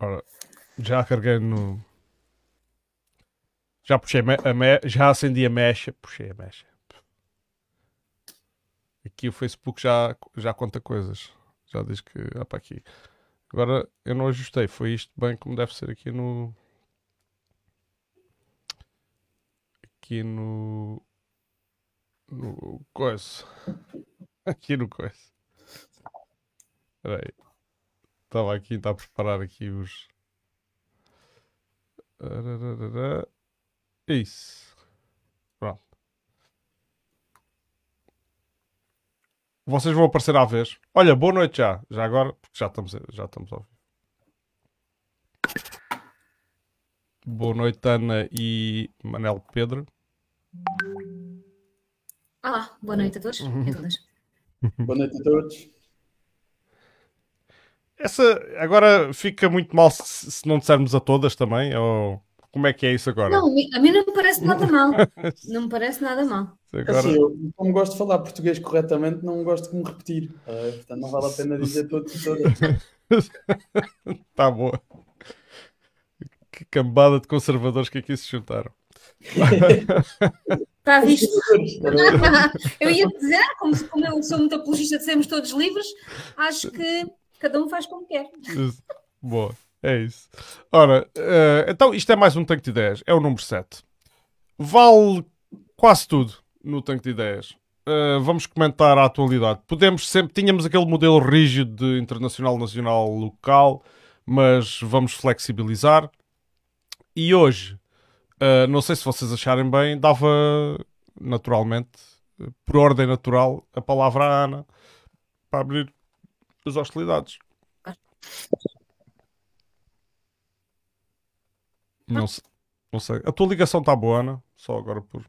Ora, já carreguei no. Já puxei a me... já acendi a mecha. Puxei a mecha. Aqui o Facebook já, já conta coisas. Já diz que. Ah, para aqui. Agora eu não ajustei. Foi isto bem como deve ser aqui no. Aqui no. No coisa. Aqui no coisa. Espera aí. Estava aqui, está a preparar aqui os. Isso. Pronto. Vocês vão aparecer à vez. Olha, boa noite já. Já agora, porque já estamos, já estamos a ouvir. Boa noite, Ana e Manel Pedro. Olá, boa noite a todos e a todas. boa noite a todos. Essa agora fica muito mal se, se, não dissermos a todas também, ou como é que é isso agora? Não, a mim não me parece nada mal. não me parece nada mal. Agora... Assim, eu, como gosto de falar português corretamente, não gosto de me repetir. Uh, portanto, não vale a pena dizer todos e todas. tá boa. Que cambada de conservadores que aqui se juntaram. Está visto? eu ia dizer, como, como eu sou muito apologista de sermos todos livres, acho que Cada um faz como quer. Boa, é isso. Ora, uh, então isto é mais um tanque de ideias. É o número 7. Vale quase tudo no tanque de ideias. Uh, vamos comentar a atualidade. Podemos sempre. Tínhamos aquele modelo rígido de internacional, nacional, local, mas vamos flexibilizar. E hoje, uh, não sei se vocês acharem bem, dava naturalmente, por ordem natural, a palavra à Ana para abrir das hostilidades. Não, sei, não sei. A tua ligação está boa, Ana? Só agora por.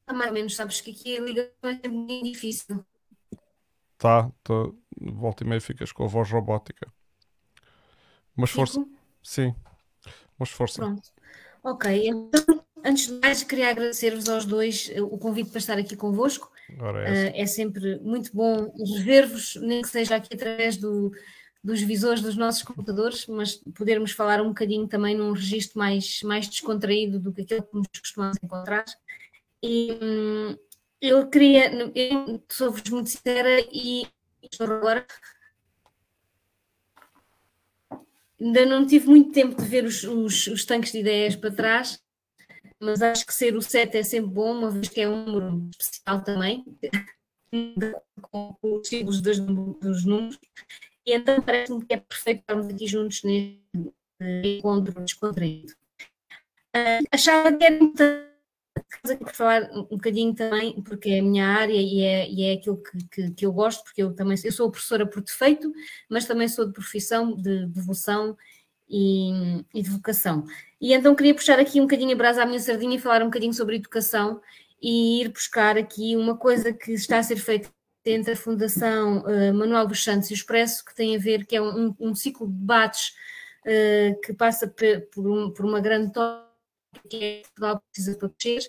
Está mais ou menos, sabes que aqui a ligação é muito difícil. Tá, tá, volta e meia ficas com a voz robótica. Mas força. Sim. Mas força. Pronto. Ok, então, antes de mais, queria agradecer-vos aos dois eh, o convite para estar aqui convosco. É, uh, é, sempre muito bom rever-vos, nem que seja aqui através do, dos visores dos nossos computadores, mas podermos falar um bocadinho também num registro mais, mais descontraído do que aquele que nos costumamos encontrar. E hum, eu queria, eu sou-vos muito sincera e estou agora. Ainda não tive muito tempo de ver os, os, os tanques de ideias para trás, mas acho que ser o 7 é sempre bom, uma vez que é um número especial também, com os símbolos dos, dos números, e então parece-me que é perfeito estarmos aqui juntos neste encontro descontraído. Uh, achava que era importante falar um bocadinho também, porque é a minha área e é, e é aquilo que, que, que, eu gosto, porque eu também eu sou professora por defeito, mas também sou de profissão, de devoção e, e de vocação. E então queria puxar aqui um bocadinho a brasa à minha sardinha e falar um bocadinho sobre educação e ir buscar aqui uma coisa que está a ser feita entre a Fundação uh, Manuel dos Santos e o Expresso, que tem a ver, que é um, um ciclo de debates uh, que passa por, um, por, uma grande toca que é Portugal precisa proteger,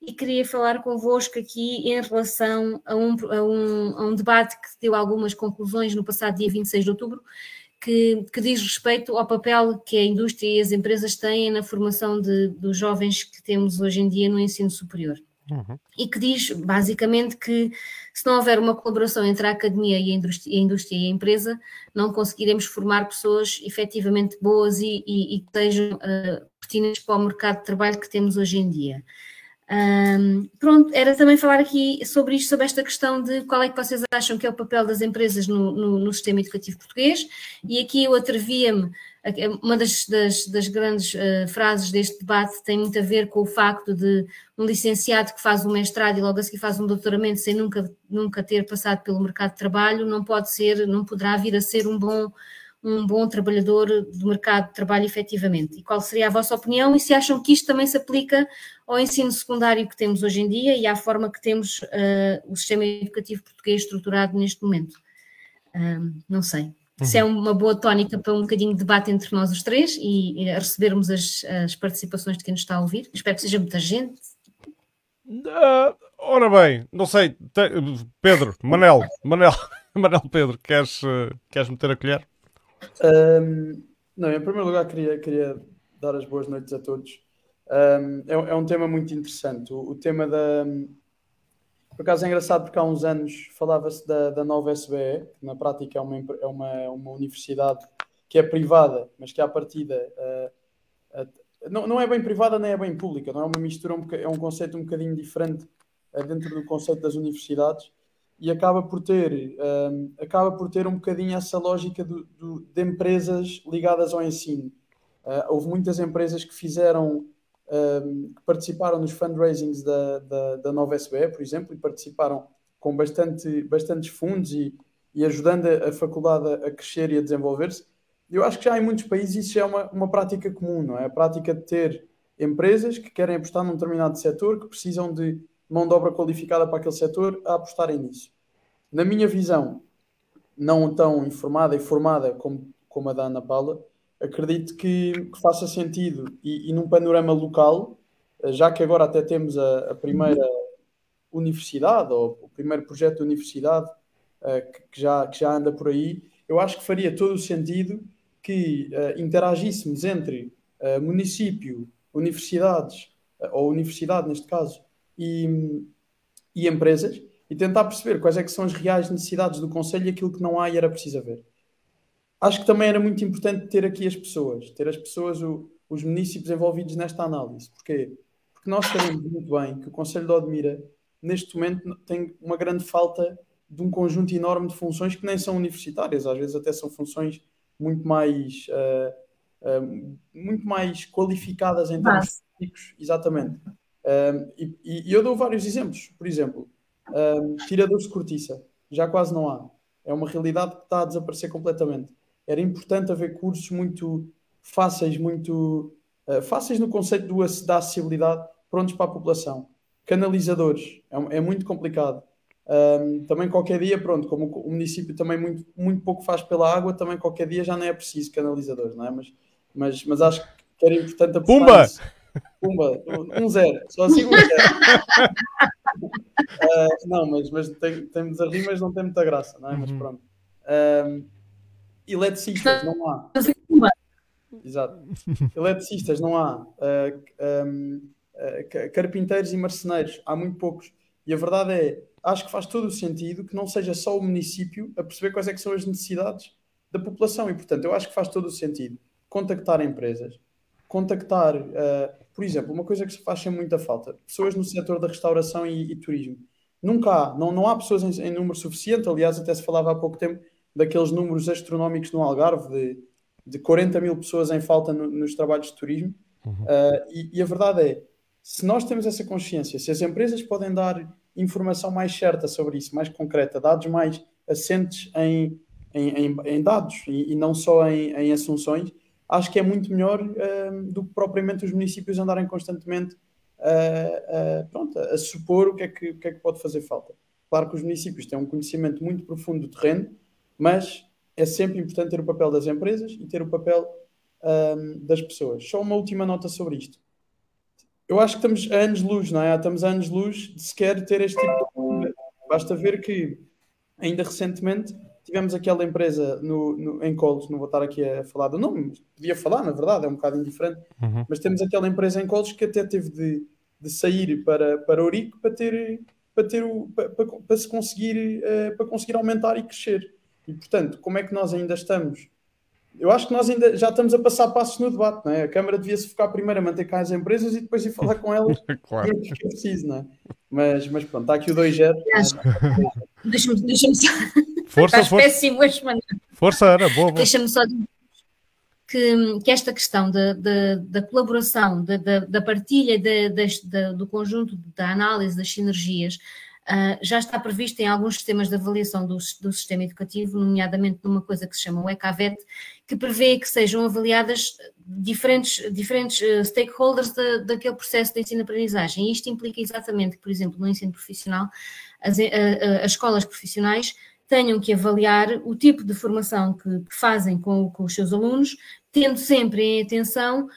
e queria falar convosco aqui em relação a um, a um, a um debate que deu algumas conclusões no passado dia 26 de outubro, que, que, diz respeito ao papel que a indústria e as empresas têm na formação de, dos jovens que temos hoje em dia no ensino superior. Uhum. E que diz basicamente que se não houver uma colaboração entre a academia e a indústria, a indústria e a empresa, não conseguiremos formar pessoas efetivamente boas e, e, e que sejam uh, pertinentes para o mercado de trabalho que temos hoje em dia. Um, pronto, era também falar aqui sobre isto, sobre esta questão de qual é que vocês acham que é o papel das empresas no, no, no sistema educativo português, e aqui eu atrevia-me, uma das, das, das grandes uh, frases deste debate tem muito a ver com o facto de um licenciado que faz um mestrado e logo a seguir faz um doutoramento sem nunca, nunca ter passado pelo mercado de trabalho, não pode ser, não poderá vir a ser um bom um bom trabalhador do mercado de trabalho efetivamente. E qual seria a vossa opinião e se acham que isto também se aplica ao ensino secundário que temos hoje em dia e à forma que temos uh, o sistema educativo português estruturado neste momento? Um, não sei. Uhum. Se é uma boa tónica para um bocadinho de debate entre nós os três e, e recebermos as, as, participações de quem nos está a ouvir. Espero que seja muita gente. Uh, ora bem, não sei. Pedro, Manel, Manel, Manel Pedro, queres, uh, queres meter a colher? Um, não, em primeiro lugar, queria, queria dar as boas noites a todos. Um, é, é, um tema muito interessante. O, o, tema da. Por acaso é engraçado porque há uns anos falava-se da, da nova SBE, que na prática é uma, é uma, uma universidade que é privada, mas que à partida uh, uh, não, não é bem privada nem é bem pública, não é uma mistura, um, é um conceito um bocadinho diferente uh, dentro do conceito das universidades e acaba por ter um, acaba por ter um bocadinho essa lógica do, do, de empresas ligadas ao ensino. Uh, houve muitas empresas que fizeram um, que participaram nos fundraisings da, da, da, nova SBE, por exemplo, e participaram com bastante, bastantes fundos e, e ajudando a, faculdade a, a crescer e a desenvolver-se. Eu acho que já em muitos países isso é uma, uma prática comum, não é? A prática de ter empresas que querem apostar num determinado setor, que precisam de mão de obra qualificada para aquele setor a apostarem nisso. Na minha visão, não tão informada e formada como, como a da Ana Paula, acredito que, que faça sentido e, e, num panorama local, já que agora até temos a, a primeira universidade ou o primeiro projeto de universidade uh, que, que, já, que já anda por aí, eu acho que faria todo o sentido que uh, interagíssemos entre uh, município, universidades, ou universidade neste caso, e, e empresas e tentar perceber quais é que são as reais necessidades do Conselho e aquilo que não há e era preciso haver. Acho que também era muito importante ter aqui as pessoas, ter as pessoas, o, os municípios envolvidos nesta análise. Porquê? Porque nós sabemos muito bem que o Conselho de Odmira, neste momento, tem uma grande falta de um conjunto enorme de funções que nem são universitárias, às vezes até são funções muito mais, uh, uh, muito mais qualificadas em termos técnicos, exatamente. Um, e, e, eu dou vários exemplos. Por exemplo, um, tiradores de cortiça, já quase não há. É uma realidade que está a desaparecer completamente. Era importante haver cursos muito fáceis, muito uh, fáceis no conceito do, da acessibilidade, prontos para a população. Canalizadores, é, é muito complicado. Um, também qualquer dia, pronto, como o município também muito, muito pouco faz pela água, também qualquer dia já não é preciso canalizadores, não é? Mas, mas, mas acho que era importante a Pumba! Pumba, um zero, só assim um zero. uh, não, mas, mas tem, temos a rir, mas não tem muita graça, não é? Mas uhum. pronto. Um, eletricistas, não há. Exato. Eletricistas, não há. Uh, um, uh, carpinteiros e marceneiros, há muito poucos. E a verdade é, acho que faz todo o sentido que não seja só o município a perceber quais é são as necessidades da população. E, portanto, eu acho que faz todo o sentido contactar empresas, contactar, uh, por exemplo, uma coisa que se faz sem muita falta, pessoas no setor da restauração e, e turismo. Nunca há, não, não há pessoas em, em, número suficiente, aliás, até se falava há pouco tempo daqueles números astronómicos no Algarve, de, de 40 mil pessoas em falta no, nos trabalhos de turismo. Uhum. Uh, e, e, a verdade é, se nós temos essa consciência, se as empresas podem dar informação mais certa sobre isso, mais concreta, dados mais assentes em, em, em, em dados e, e, não só em, em assunções, acho que é muito melhor uh, do que propriamente os municípios andarem constantemente uh, uh, pronto, a supor o que, é que, o que é que pode fazer falta. Claro que os municípios têm um conhecimento muito profundo do terreno, mas é sempre importante ter o papel das empresas e ter o papel das pessoas. Só uma última nota sobre isto. Eu acho que estamos a anos-luz, não é? Estamos a anos-luz de sequer ter este tipo de. Basta ver que, ainda recentemente, tivemos aquela empresa no, no, em Colos, não vou estar aqui a falar do nome, podia falar, na verdade, é um bocado indiferente, uhum. mas temos aquela empresa em Colos que até teve de, de sair para, para Ourique para ter, para, ter o, para, para, para se conseguir, uh, para conseguir aumentar e crescer. E, portanto, como é que nós ainda estamos? Eu acho que nós ainda já estamos a passar passos no debate, não é? A Câmara devia-se focar primeiro a manter cá as empresas e depois ir falar com elas claro. que é preciso, não é? Mas, mas pronto, está aqui o 2-0. Deixa-me deixa só. Força, Estás força. péssimo Força, Ana, boa, boa. Deixa-me só dizer que, que, esta questão da, da, da colaboração, da, da, da partilha do conjunto da análise das sinergias, uh, já está prevista em alguns sistemas de avaliação do, do, sistema educativo, nomeadamente numa coisa que se chama o ECAVET, que prevê que sejam avaliadas diferentes, diferentes uh, stakeholders daquele processo de ensino-aprendizagem. E isto implica exatamente que, por exemplo, no ensino profissional, as, uh, as escolas profissionais tenham que avaliar o tipo de formação que, fazem com, com, os seus alunos, tendo sempre em atenção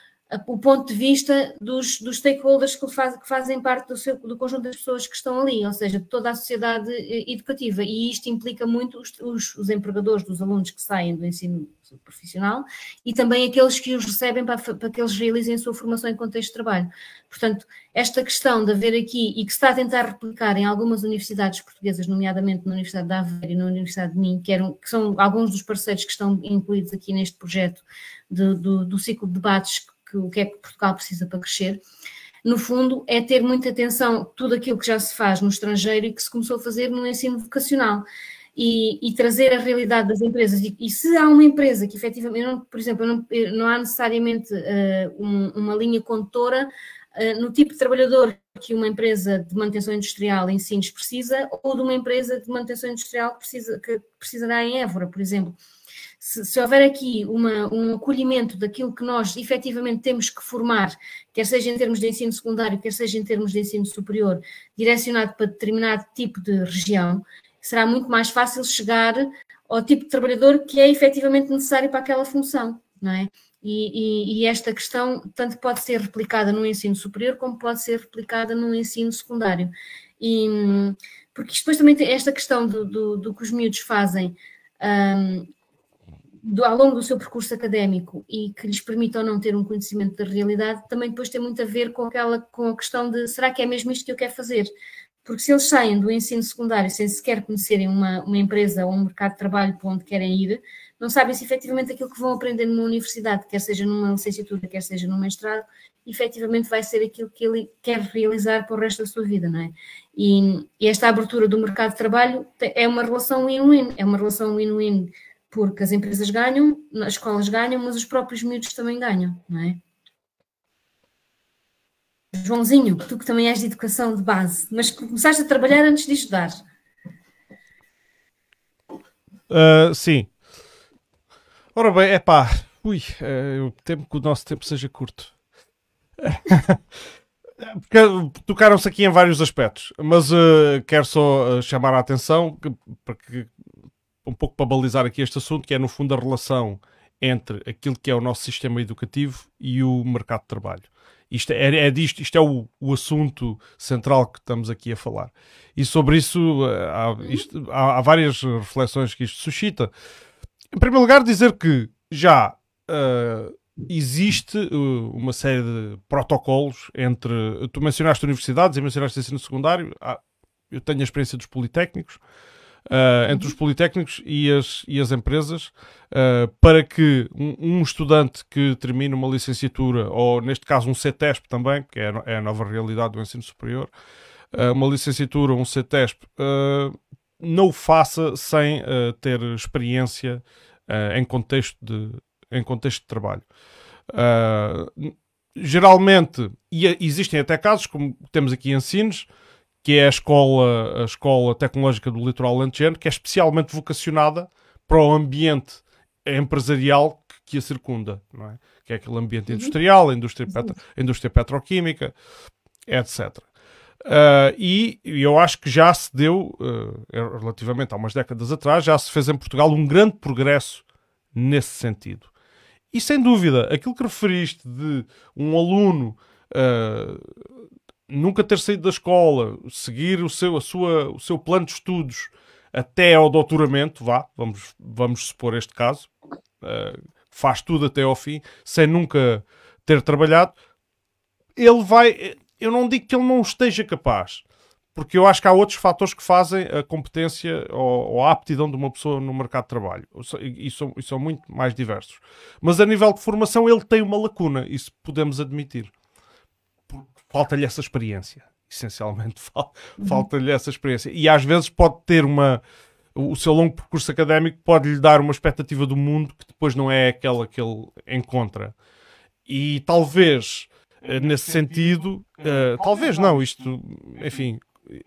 o ponto de vista dos, dos stakeholders que, faz, que fazem parte do, seu, do, conjunto das pessoas que estão ali, ou seja, de toda a sociedade eh, educativa. E isto implica muito os, os, os empregadores dos alunos que saem do ensino profissional e também aqueles que os recebem para, para que eles realizem a sua formação em contexto de trabalho. Portanto, esta questão de haver aqui e que se está a tentar replicar em algumas universidades portuguesas, nomeadamente na Universidade de Aveiro e na Universidade de Minho, que, eram, que são alguns dos parceiros que estão incluídos aqui neste projeto de, do, do ciclo de debates que o que é que Portugal precisa para crescer, no fundo, é ter muita atenção tudo aquilo que já se faz no estrangeiro e que se começou a fazer no ensino vocacional. E, e trazer a realidade das empresas. E, e, se há uma empresa que efetivamente, não, por exemplo, não, não há necessariamente uh, um, uma linha condutora uh, no tipo de trabalhador que uma empresa de manutenção industrial em Sines precisa, ou de uma empresa de manutenção industrial que, precisa, que precisará em Évora, por exemplo se, se, houver aqui uma, um acolhimento daquilo que nós efetivamente temos que formar, quer seja em termos de ensino secundário, quer seja em termos de ensino superior, direcionado para determinado tipo de região, será muito mais fácil chegar ao tipo de trabalhador que é efetivamente necessário para aquela função, não é? E, e, e, esta questão tanto pode ser replicada no ensino superior como pode ser replicada no ensino secundário. E, porque depois também tem esta questão do, do, do que os miúdos fazem um, do, ao longo do seu percurso académico e que lhes permita ou não ter um conhecimento da realidade, também depois tem muito a ver com aquela com a questão de será que é mesmo isto que eu quero fazer? Porque se eles saem do ensino secundário sem sequer conhecerem uma, uma empresa ou um mercado de trabalho para onde querem ir, não sabem se efetivamente aquilo que vão aprender numa universidade, quer seja numa licenciatura, quer seja num mestrado, efetivamente vai ser aquilo que ele quer realizar para o resto da sua vida, não é? E, e esta abertura do mercado de trabalho é uma relação win-win, é uma relação win-win porque as empresas ganham, as escolas ganham, mas os próprios miúdos também ganham, não é? Joãozinho, tu que também és de educação de base, mas começaste a trabalhar antes de estudar. Uh, sim. Ora bem, é pá, ui, eu temo que o nosso tempo seja curto. Porque tocaram-se aqui em vários aspectos, mas uh, quero só uh, chamar a atenção que, para que um pouco para balizar aqui este assunto, que é no fundo a relação entre aquilo que é o nosso sistema educativo e o mercado de trabalho. Isto é, é disto, isto é o, o, assunto central que estamos aqui a falar. E sobre isso eh, há, isto, há, há várias reflexões que isto suscita. Em primeiro lugar, dizer que já uh, existe uh, uma série de protocolos entre. Tu mencionaste universidades e mencionaste ensino secundário. Ah, eu tenho a experiência dos politécnicos uh, entre os politécnicos e as, e as empresas uh, para que um, um, estudante que termine uma licenciatura, ou neste caso um CETESP também, que é, é a nova realidade do ensino superior, uh, uma licenciatura, um CETESP, não o faça sem ter experiência em, contexto de, em contexto de trabalho. geralmente, e existem até casos, como temos aqui em Sines, que é a escola, a escola tecnológica do litoral lentejano, que é especialmente vocacionada para o ambiente empresarial que, que a circunda, não é? que é aquele ambiente uhum. industrial, a indústria, petro, a indústria petroquímica, etc. Uh, e eu acho que já se deu, uh, relativamente há umas décadas atrás, já se fez em Portugal um grande progresso nesse sentido. E sem dúvida, aquilo que referiste de um aluno uh, nunca ter saído da escola, seguir o seu, a sua, o seu plano de estudos até ao doutoramento, vá, vamos, vamos supor este caso, uh, faz tudo até ao fim, sem nunca ter trabalhado, ele vai. Eu não digo que ele não esteja capaz, porque eu acho que há outros fatores que fazem a competência ou, ou a aptidão de uma pessoa no mercado de trabalho, e são, e são muito mais diversos. Mas a nível de formação, ele tem uma lacuna, isso podemos admitir falta-lhe essa experiência. Essencialmente, uhum. falta-lhe essa experiência. E às vezes pode ter uma. O seu longo percurso académico pode-lhe dar uma expectativa do mundo que depois não é aquela que ele encontra. E talvez, eh, nesse sentido, uh, talvez não, isto, enfim,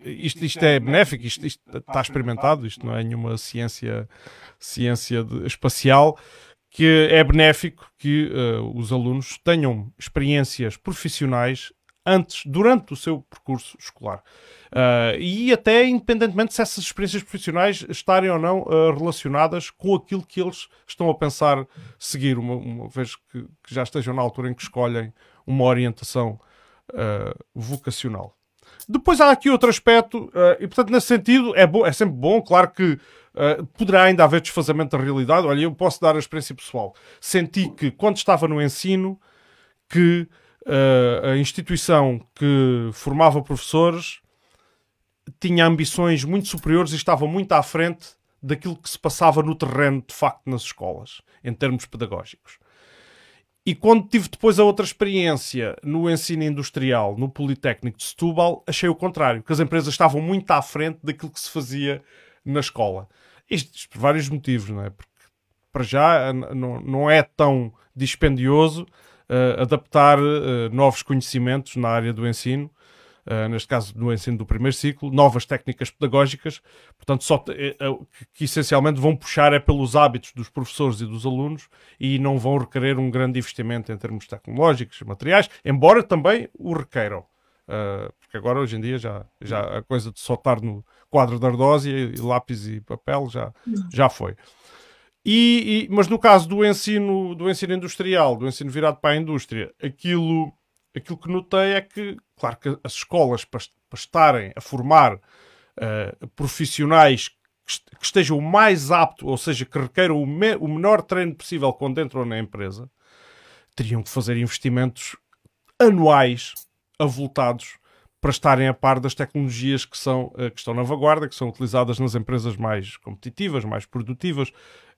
isto, isto é benéfico, isto, isto, está experimentado, isto não é nenhuma ciência, ciência de, espacial, que é benéfico que uh, os alunos tenham experiências profissionais antes, durante o seu percurso escolar. Uh, e até independentemente se essas experiências profissionais estarem ou não uh, relacionadas com aquilo que eles estão a pensar seguir, uma, uma vez que, que, já estejam na altura em que escolhem uma orientação uh, vocacional. Depois há aqui outro aspecto, e portanto, nesse sentido, é, é sempre bom, claro que poderá ainda haver desfazamento da realidade. Olha, eu posso dar a experiência pessoal. Senti que quando estava no ensino, que a instituição que formava professores tinha ambições muito superiores e estava muito à frente daquilo que se passava no terreno, de facto, nas escolas, em termos pedagógicos. E quando tive depois a outra experiência no ensino industrial, no Politécnico de Setúbal, achei o contrário, que as empresas estavam muito à frente daquilo que se fazia na escola. Isto por vários motivos, não é? Porque, para já, não, não é tão dispendioso uh, adaptar uh, novos conhecimentos na área do ensino Uh, neste caso no ensino do primeiro ciclo, novas técnicas pedagógicas, portanto, só que, que, essencialmente vão puxar é pelos hábitos dos professores e dos alunos e não vão requerer um grande investimento em termos tecnológicos, materiais, embora também o requeiram. Uh, porque agora, hoje em dia, já, já a coisa de soltar no quadro de ardósia e lápis e papel já, já foi. E, e, mas no caso do ensino, do ensino industrial, do ensino virado para a indústria, aquilo aquilo que notei é que, claro que as escolas, para, para estarem a formar uh, profissionais que estejam o mais apto, ou seja, que requeiram o, me, o menor treino possível quando entram na empresa, teriam que fazer investimentos anuais avultados para estarem a par das tecnologias que, são, uh, que estão na vanguarda, que são utilizadas nas empresas mais competitivas, mais produtivas,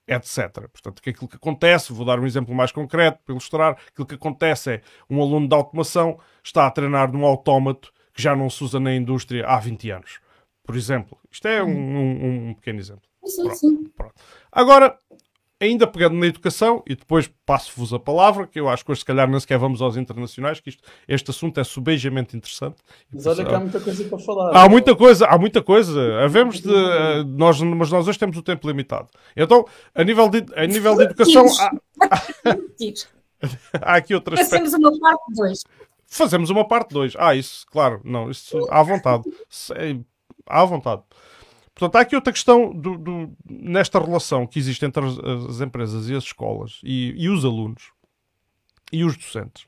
etc. Portanto, que aquilo que acontece, vou dar um exemplo mais concreto para ilustrar, aquilo que acontece é um aluno de automação está a treinar num autómato que já não se usa na indústria há 20 anos. Por exemplo, isto é um, um, um pequeno exemplo. Sim, pronto, sim. Pronto. Agora, ainda pegando na educação, e depois passo-vos a palavra, que eu acho que hoje se calhar nem sequer vamos aos internacionais, que isto, este assunto é subejamente interessante. Mas olha que há muita coisa para falar. Há muita coisa, há muita coisa. Havemos de, nós, mas nós hoje temos o tempo limitado. Então, a nível de, a nível de educação... Há, há aqui outras... Fazemos uma parte 2. Fazemos uma parte 2. Ah, isso, claro. Não, isso à vontade. É, à vontade. Portanto, há aqui outra questão do, do, nesta relação que existe entre as, as empresas e as escolas e, e, os alunos e os docentes,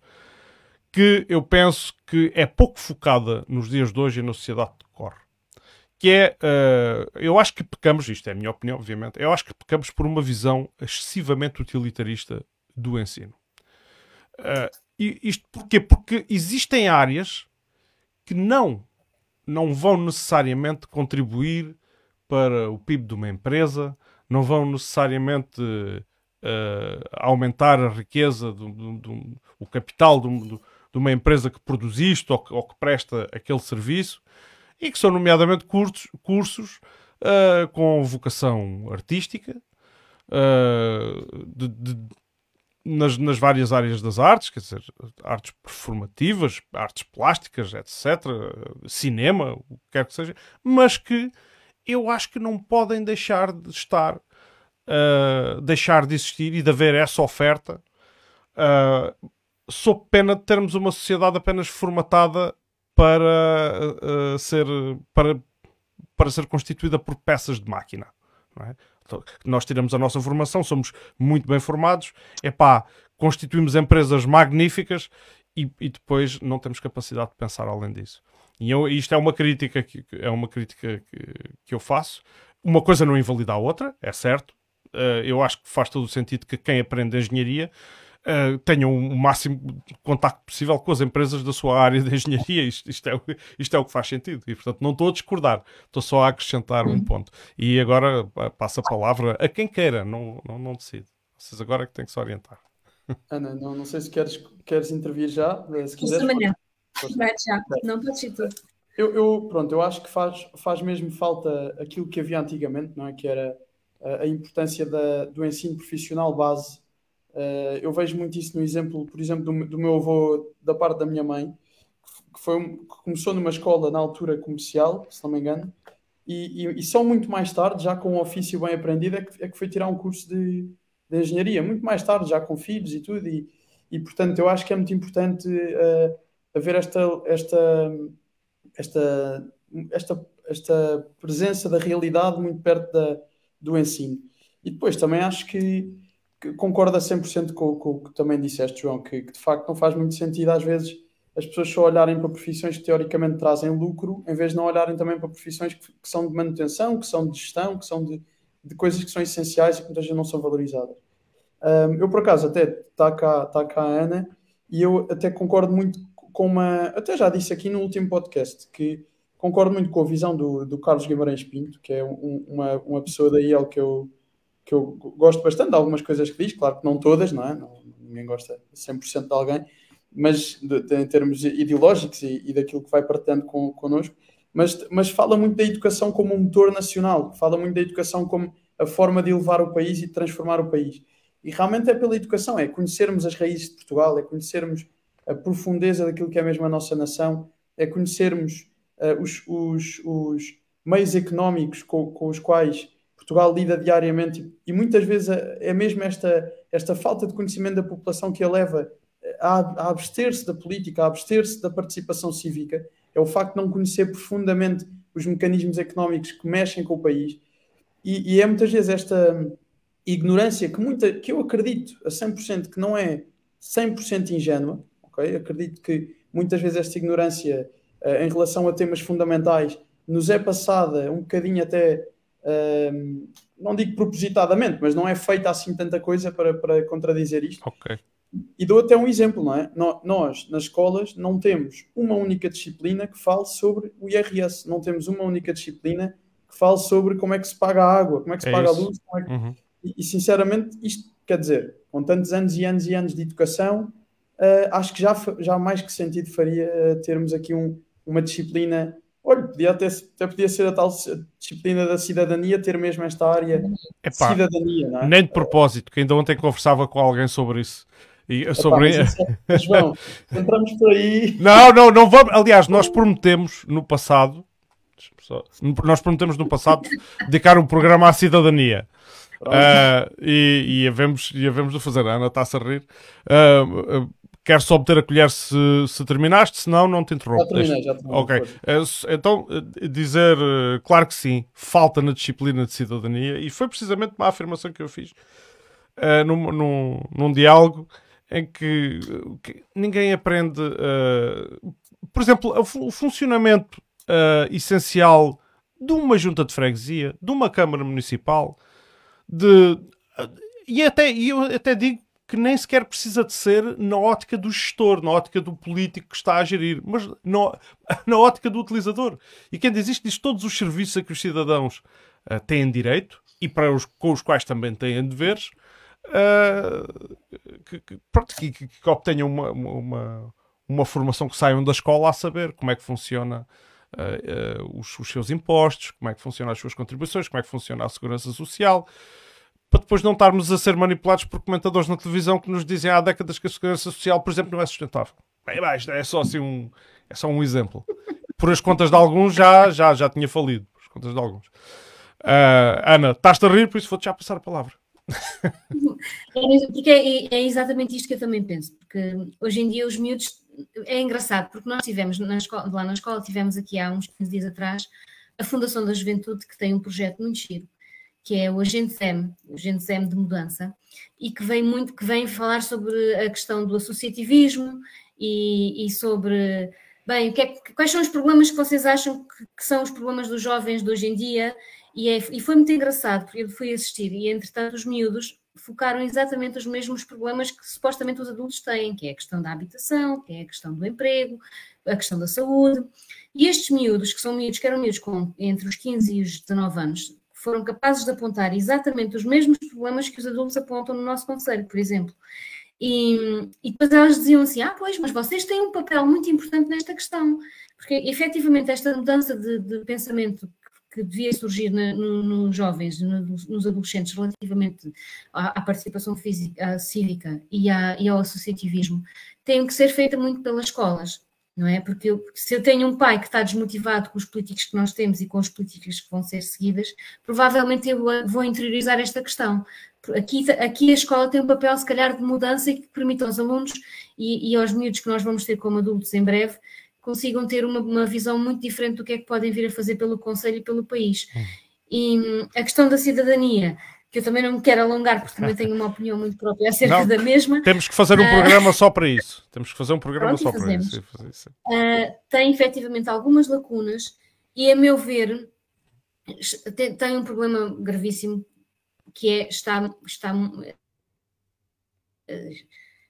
que eu penso que é pouco focada nos dias de hoje e na sociedade que corre. Que é, uh, eu acho que pecamos, isto é a minha opinião, obviamente, eu acho que pecamos por uma visão excessivamente utilitarista do ensino. Uh, e isto porquê? Porque existem áreas que não, não vão necessariamente contribuir para o PIB de uma empresa, não vão necessariamente uh, aumentar a riqueza, do, do, do o capital de uma empresa que produz isto ou que, ou que, presta aquele serviço, e que são, nomeadamente, cursos, cursos uh, com vocação artística, uh, de, de, nas, nas, várias áreas das artes, quer dizer, artes performativas, artes plásticas, etc., cinema, o que quer que seja, mas que eu acho que não podem deixar de estar, uh, deixar de existir e de haver essa oferta, uh, pena de termos uma sociedade apenas formatada para uh, ser para, para ser constituída por peças de máquina. É? Então, nós tiramos a nossa formação, somos muito bem formados, é pá, constituímos empresas magníficas e, e, depois não temos capacidade de pensar além disso. E eu, isto é uma crítica que, é uma crítica que, que eu faço. Uma coisa não invalida a outra, é certo. Uh, eu acho que faz todo o sentido que quem aprende engenharia uh, tenha o máximo contacto possível com as empresas da sua área de engenharia. Isto, isto, é, isto é o que faz sentido. E, portanto, não estou a discordar, estou só a acrescentar um uhum. ponto. E agora passo a palavra a quem queira, não, não, não decide. Vocês agora é que têm que se orientar. Ana, não, não sei se queres, queres intervir já. Se quiseres, Vai já, não tudo. Eu, eu, pronto, eu acho que faz, faz mesmo falta aquilo que havia antigamente, não é? Que era a, a importância da, do ensino profissional base. Uh, eu vejo muito isso no exemplo, por exemplo, do, do, meu avô, da parte da minha mãe, que, foi que começou numa escola na altura comercial, se não me engano, e, e, e só muito mais tarde, já com um ofício bem aprendido, é que, é que foi tirar um curso de, de engenharia. Muito mais tarde, já com filhos e tudo, e, e portanto eu acho que é muito importante. Uh, haver esta, esta, esta, esta, esta presença da realidade muito perto da, do ensino. E depois também acho que, que concorda 100% com, com o que também disseste, João, que, que, de facto não faz muito sentido às vezes as pessoas só olharem para profissões que teoricamente trazem lucro, em vez de não olharem também para profissões que, que são de manutenção, que são de gestão, que são de, de coisas que são essenciais e que muitas vezes não são valorizadas. Um, eu, por acaso, até está cá, tá cá a Ana e eu até concordo muito com uma. Até já disse aqui no último podcast que concordo muito com a visão do, do Carlos Guimarães Pinto, que é um, uma, uma pessoa da IEL que eu, que eu gosto bastante de algumas coisas que diz, claro que não todas, não é? Não, ninguém gosta 100% de alguém, mas de, de, em termos ideológicos e, e, daquilo que vai partilhando com, connosco, mas, mas fala muito da educação como um motor nacional, fala muito da educação como a forma de elevar o país e transformar o país. E realmente é pela educação, é conhecermos as raízes de Portugal, é conhecermos a profundeza daquilo que é mesmo a nossa nação, é conhecermos uh, os, os, os, meios económicos com, com, os quais Portugal lida diariamente e, muitas vezes é, é mesmo esta, esta falta de conhecimento da população que a leva a, a abster-se da política, a abster-se da participação cívica, é o facto de não conhecer profundamente os mecanismos económicos que mexem com o país. E, e é muitas vezes esta ignorância que, muita, que eu acredito a 100% que não é 100% ingênua, ok? Acredito que muitas vezes esta ignorância uh, em relação a temas fundamentais nos é passada um bocadinho até, uh, não digo propositadamente, mas não é feita assim tanta coisa para, para contradizer isto. Ok. E dou até um exemplo, não é? Nós, nas escolas, não temos uma única disciplina que fale sobre o IRS, não temos uma única disciplina que fale sobre como é que se paga a água, como é que se é paga isso. a luz. É que... uhum. e, sinceramente, isto quer dizer, com tantos anos e anos e anos de educação, uh, acho que já, já mais que sentido faria uh, termos aqui um, uma disciplina. Olha, podia até, até podia ser a tal disciplina da cidadania, ter mesmo esta área Epá, de cidadania. Não é? Nem de propósito, que ainda ontem conversava com alguém sobre isso. E sobre... É, João, entramos por aí. Não, não, não vamos. Aliás, nós prometemos no passado, nós prometemos no passado dedicar um programa à cidadania. Uh, e, e, havemos, e havemos de fazer. A Ana está-se a rir. Uh, uh, Quero só obter a colher se, se terminaste, senão não te interrompo. Já terminei, já terminei. Ok. Então, dizer, claro que sim, falta na disciplina de cidadania, e foi precisamente uma afirmação que eu fiz uh, num, num, num diálogo em que, que ninguém aprende, uh, por exemplo, o funcionamento uh, essencial de uma junta de freguesia, de uma Câmara Municipal, de, e, até, e eu até digo que nem sequer precisa de ser na ótica do gestor, na ótica do político que está a gerir, mas na, na ótica do utilizador. E quem diz isto diz todos os serviços a que os cidadãos uh, têm direito e para os, com os quais também têm deveres, uh, que, que, pronto, que, que, que obtenham uma, uma, uma, formação que saiam da escola a saber como é que funciona uh, uh, os, os, seus impostos, como é que funcionam as suas contribuições, como é que funciona a segurança social, para depois não estarmos a ser manipulados por comentadores na televisão que nos dizem há décadas que a segurança social, por exemplo, não é sustentável. Bem, mas é só assim um, é só um exemplo. Por as contas de alguns já, já, já tinha falido. Por as contas de alguns. Uh, Ana, estás-te a rir, por isso vou-te já passar a palavra. É, porque é, é, exatamente isto que eu também penso, porque hoje em dia os miúdos é engraçado, porque nós tivemos na escola, lá na escola, tivemos aqui há uns 15 dias atrás a Fundação da Juventude que tem um projeto muito giro, que é o Agente SEM, o Agente SEM de Mudança, e que vem muito, que vem falar sobre a questão do associativismo e, e sobre bem, que é, quais são os problemas que vocês acham que, que, são os problemas dos jovens de hoje em dia e, é, e foi muito engraçado, porque eu fui assistir e, entretanto, os miúdos focaram exatamente os mesmos problemas que supostamente os adultos têm, que é a questão da habitação, que é a questão do emprego, a questão da saúde. E estes miúdos, que são miúdos que eram miúdos com entre os 15 e os 19 anos, foram capazes de apontar exatamente os mesmos problemas que os adultos apontam no nosso conselho, por exemplo. E, e depois elas diziam assim: ah, pois, mas vocês têm um papel muito importante nesta questão, porque efetivamente esta mudança de, de pensamento que devia surgir nos no, jovens, no, nos adolescentes, relativamente à, à participação física, à cívica e, à, e, ao associativismo, tem que ser feita muito pelas escolas. Não é? Porque, eu, se eu tenho um pai que está desmotivado com os políticos que nós temos e com as políticas que vão ser seguidas, provavelmente eu vou interiorizar esta questão. Aqui, aqui a escola tem um papel, se calhar, de mudança e que permite aos alunos e, e aos miúdos que nós vamos ter como adultos em breve consigam ter uma, uma, visão muito diferente do que é que podem vir a fazer pelo Conselho e pelo país. Hum. E hum, a questão da cidadania, que eu também não me quero alongar, porque também tenho uma opinião muito própria acerca não, da mesma. Temos que fazer um uh, programa só para isso. Temos que fazer um programa só para isso. Uh, tem efetivamente algumas lacunas e, a meu ver, tem, tem um problema gravíssimo que é está, está,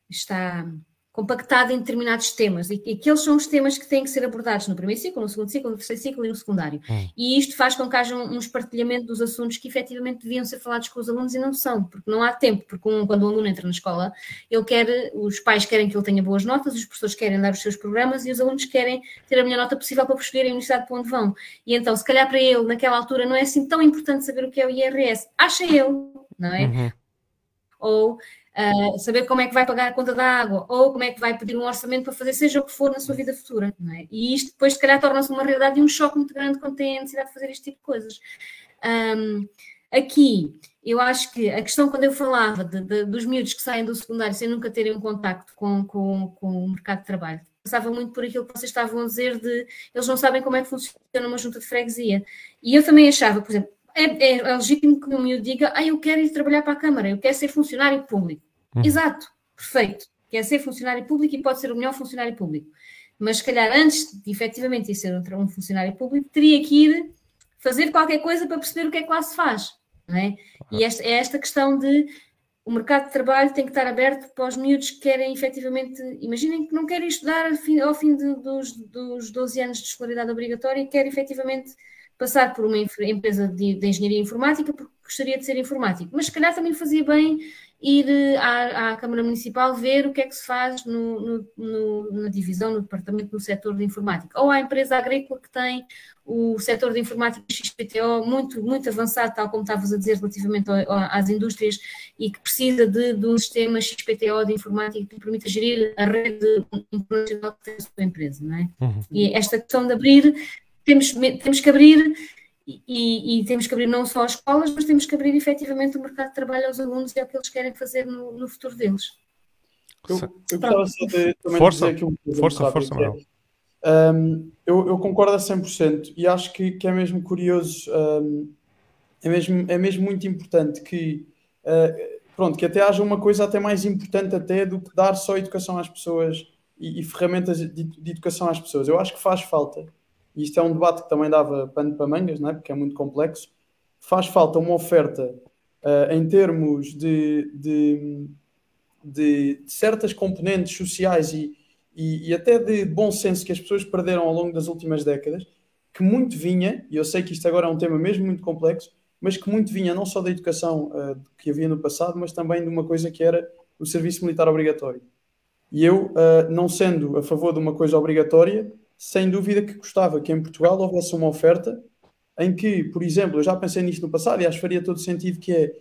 está compactado em determinados temas, e aqueles são os temas que têm que ser abordados no primeiro ciclo, no segundo ciclo, no terceiro ciclo e no secundário. Hum. E isto faz com que haja um, um espartilhamento dos assuntos que efetivamente deviam ser falados com os alunos e não são, porque não há tempo, porque um, quando o aluno entra na escola, ele quer, os pais querem que ele tenha boas notas, os professores querem dar os seus programas e os alunos querem ter a melhor nota possível para prosseguir a universidade para onde vão. E então, se calhar para ele, naquela altura, não é assim tão importante saber o que é o IRS. Acha ele, não é? Uhum. Ou uh, saber como é que vai pagar a conta da água, ou como é que vai pedir um orçamento para fazer seja o que for na sua vida futura. É? E isto depois, se calhar, torna-se uma realidade e um choque muito grande quando tem a necessidade de fazer este tipo de coisas. Um, aqui, eu acho que a questão, quando eu falava de, de, dos miúdos que saem do secundário sem nunca terem um contacto com, com, com o mercado de trabalho, passava muito por aquilo que vocês estavam a dizer de eles não sabem como é que funciona uma junta de freguesia. E eu também achava, por exemplo, é, é, é legítimo que o meu diga, ah, eu quero ir trabalhar para a Câmara, eu quero ser funcionário público. Uhum. Exato, perfeito. Quer ser funcionário público e pode ser o melhor funcionário público. Mas se calhar antes de efetivamente ir ser um funcionário público, teria que ir fazer qualquer coisa para perceber o que é que lá se faz. Não é? E esta, é esta questão de o mercado de trabalho tem que estar aberto para os miúdos que querem efetivamente, imaginem que não querem estudar ao fim, ao fim de, dos, dos 12 anos de escolaridade obrigatória e querem efetivamente passar por uma empresa de, de, engenharia informática porque gostaria de ser informático, mas se calhar também fazia bem ir eh, à, à Câmara Municipal ver o que é que se faz no, no, no, na divisão, no departamento, no setor de informática, ou à empresa agrícola que tem o setor de informática XPTO muito, muito avançado, tal como estavas a dizer relativamente às indústrias, e que precisa de, de um sistema XPTO de informática que permita gerir a rede internacional que tem a sua empresa, não é? Uhum. E esta questão de abrir temos, temos que abrir e, e, temos que abrir não só as escolas, mas temos que abrir efetivamente o mercado de trabalho aos alunos e é o que eles querem fazer no, no futuro deles. Eu, eu gostava só de também força, dizer aqui um Força, força, Manuel. Um, eu, eu, concordo a 100% e acho que, que é mesmo curioso, um, é, mesmo, é mesmo muito importante que, uh, pronto, que até haja uma coisa até mais importante até do que dar só educação às pessoas e, e ferramentas de, de educação às pessoas. Eu acho que faz falta e isto é um debate que também dava pano para mangas, não é? porque é muito complexo, faz falta uma oferta uh, em termos de, de, de, de, certas componentes sociais e, e, e, até de bom senso que as pessoas perderam ao longo das últimas décadas, que muito vinha, e eu sei que isto agora é um tema mesmo muito complexo, mas que muito vinha não só da educação uh, que havia no passado, mas também de uma coisa que era o serviço militar obrigatório. E eu, uh, não sendo a favor de uma coisa obrigatória, sem dúvida que gostava que em Portugal houvesse uma oferta em que, por exemplo, eu já pensei nisto no passado e acho que faria todo sentido que é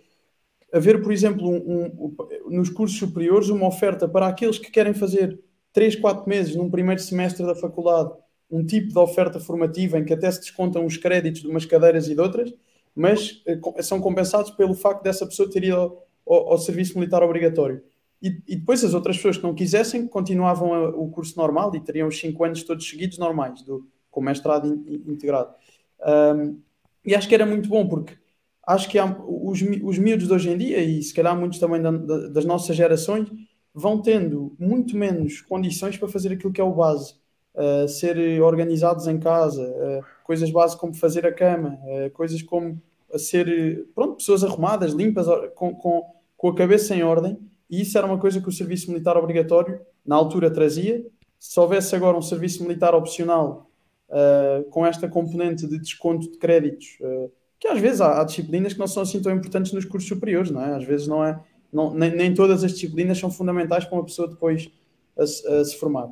haver, por exemplo, um, um, nos cursos superiores uma oferta para aqueles que querem fazer 3, 4 meses num primeiro semestre da faculdade um tipo de oferta formativa em que até se descontam os créditos de umas cadeiras e de outras, mas eh, são compensados pelo facto dessa pessoa ter ido ao, ao, ao serviço militar obrigatório. E, e, depois as outras pessoas que não quisessem continuavam a, o curso normal e teriam os 5 anos todos seguidos normais, do, com mestrado in, integrado. Um, e acho que era muito bom, porque acho que há, os, os miúdos de hoje em dia, e se calhar muitos também da, da, das nossas gerações, vão tendo muito menos condições para fazer aquilo que é o base. Uh, ser organizados em casa, uh, coisas básicas como fazer a cama, uh, coisas como ser pronto, pessoas arrumadas, limpas, com, com, com a cabeça em ordem, e isso era uma coisa que o serviço militar obrigatório, na altura, trazia. Se houvesse agora um serviço militar opcional uh, com esta componente de desconto de créditos, uh, que às vezes há, há, disciplinas que não são assim tão importantes nos cursos superiores, não é? Às vezes não é, não, nem, nem todas as disciplinas são fundamentais para uma pessoa depois a, a se formar.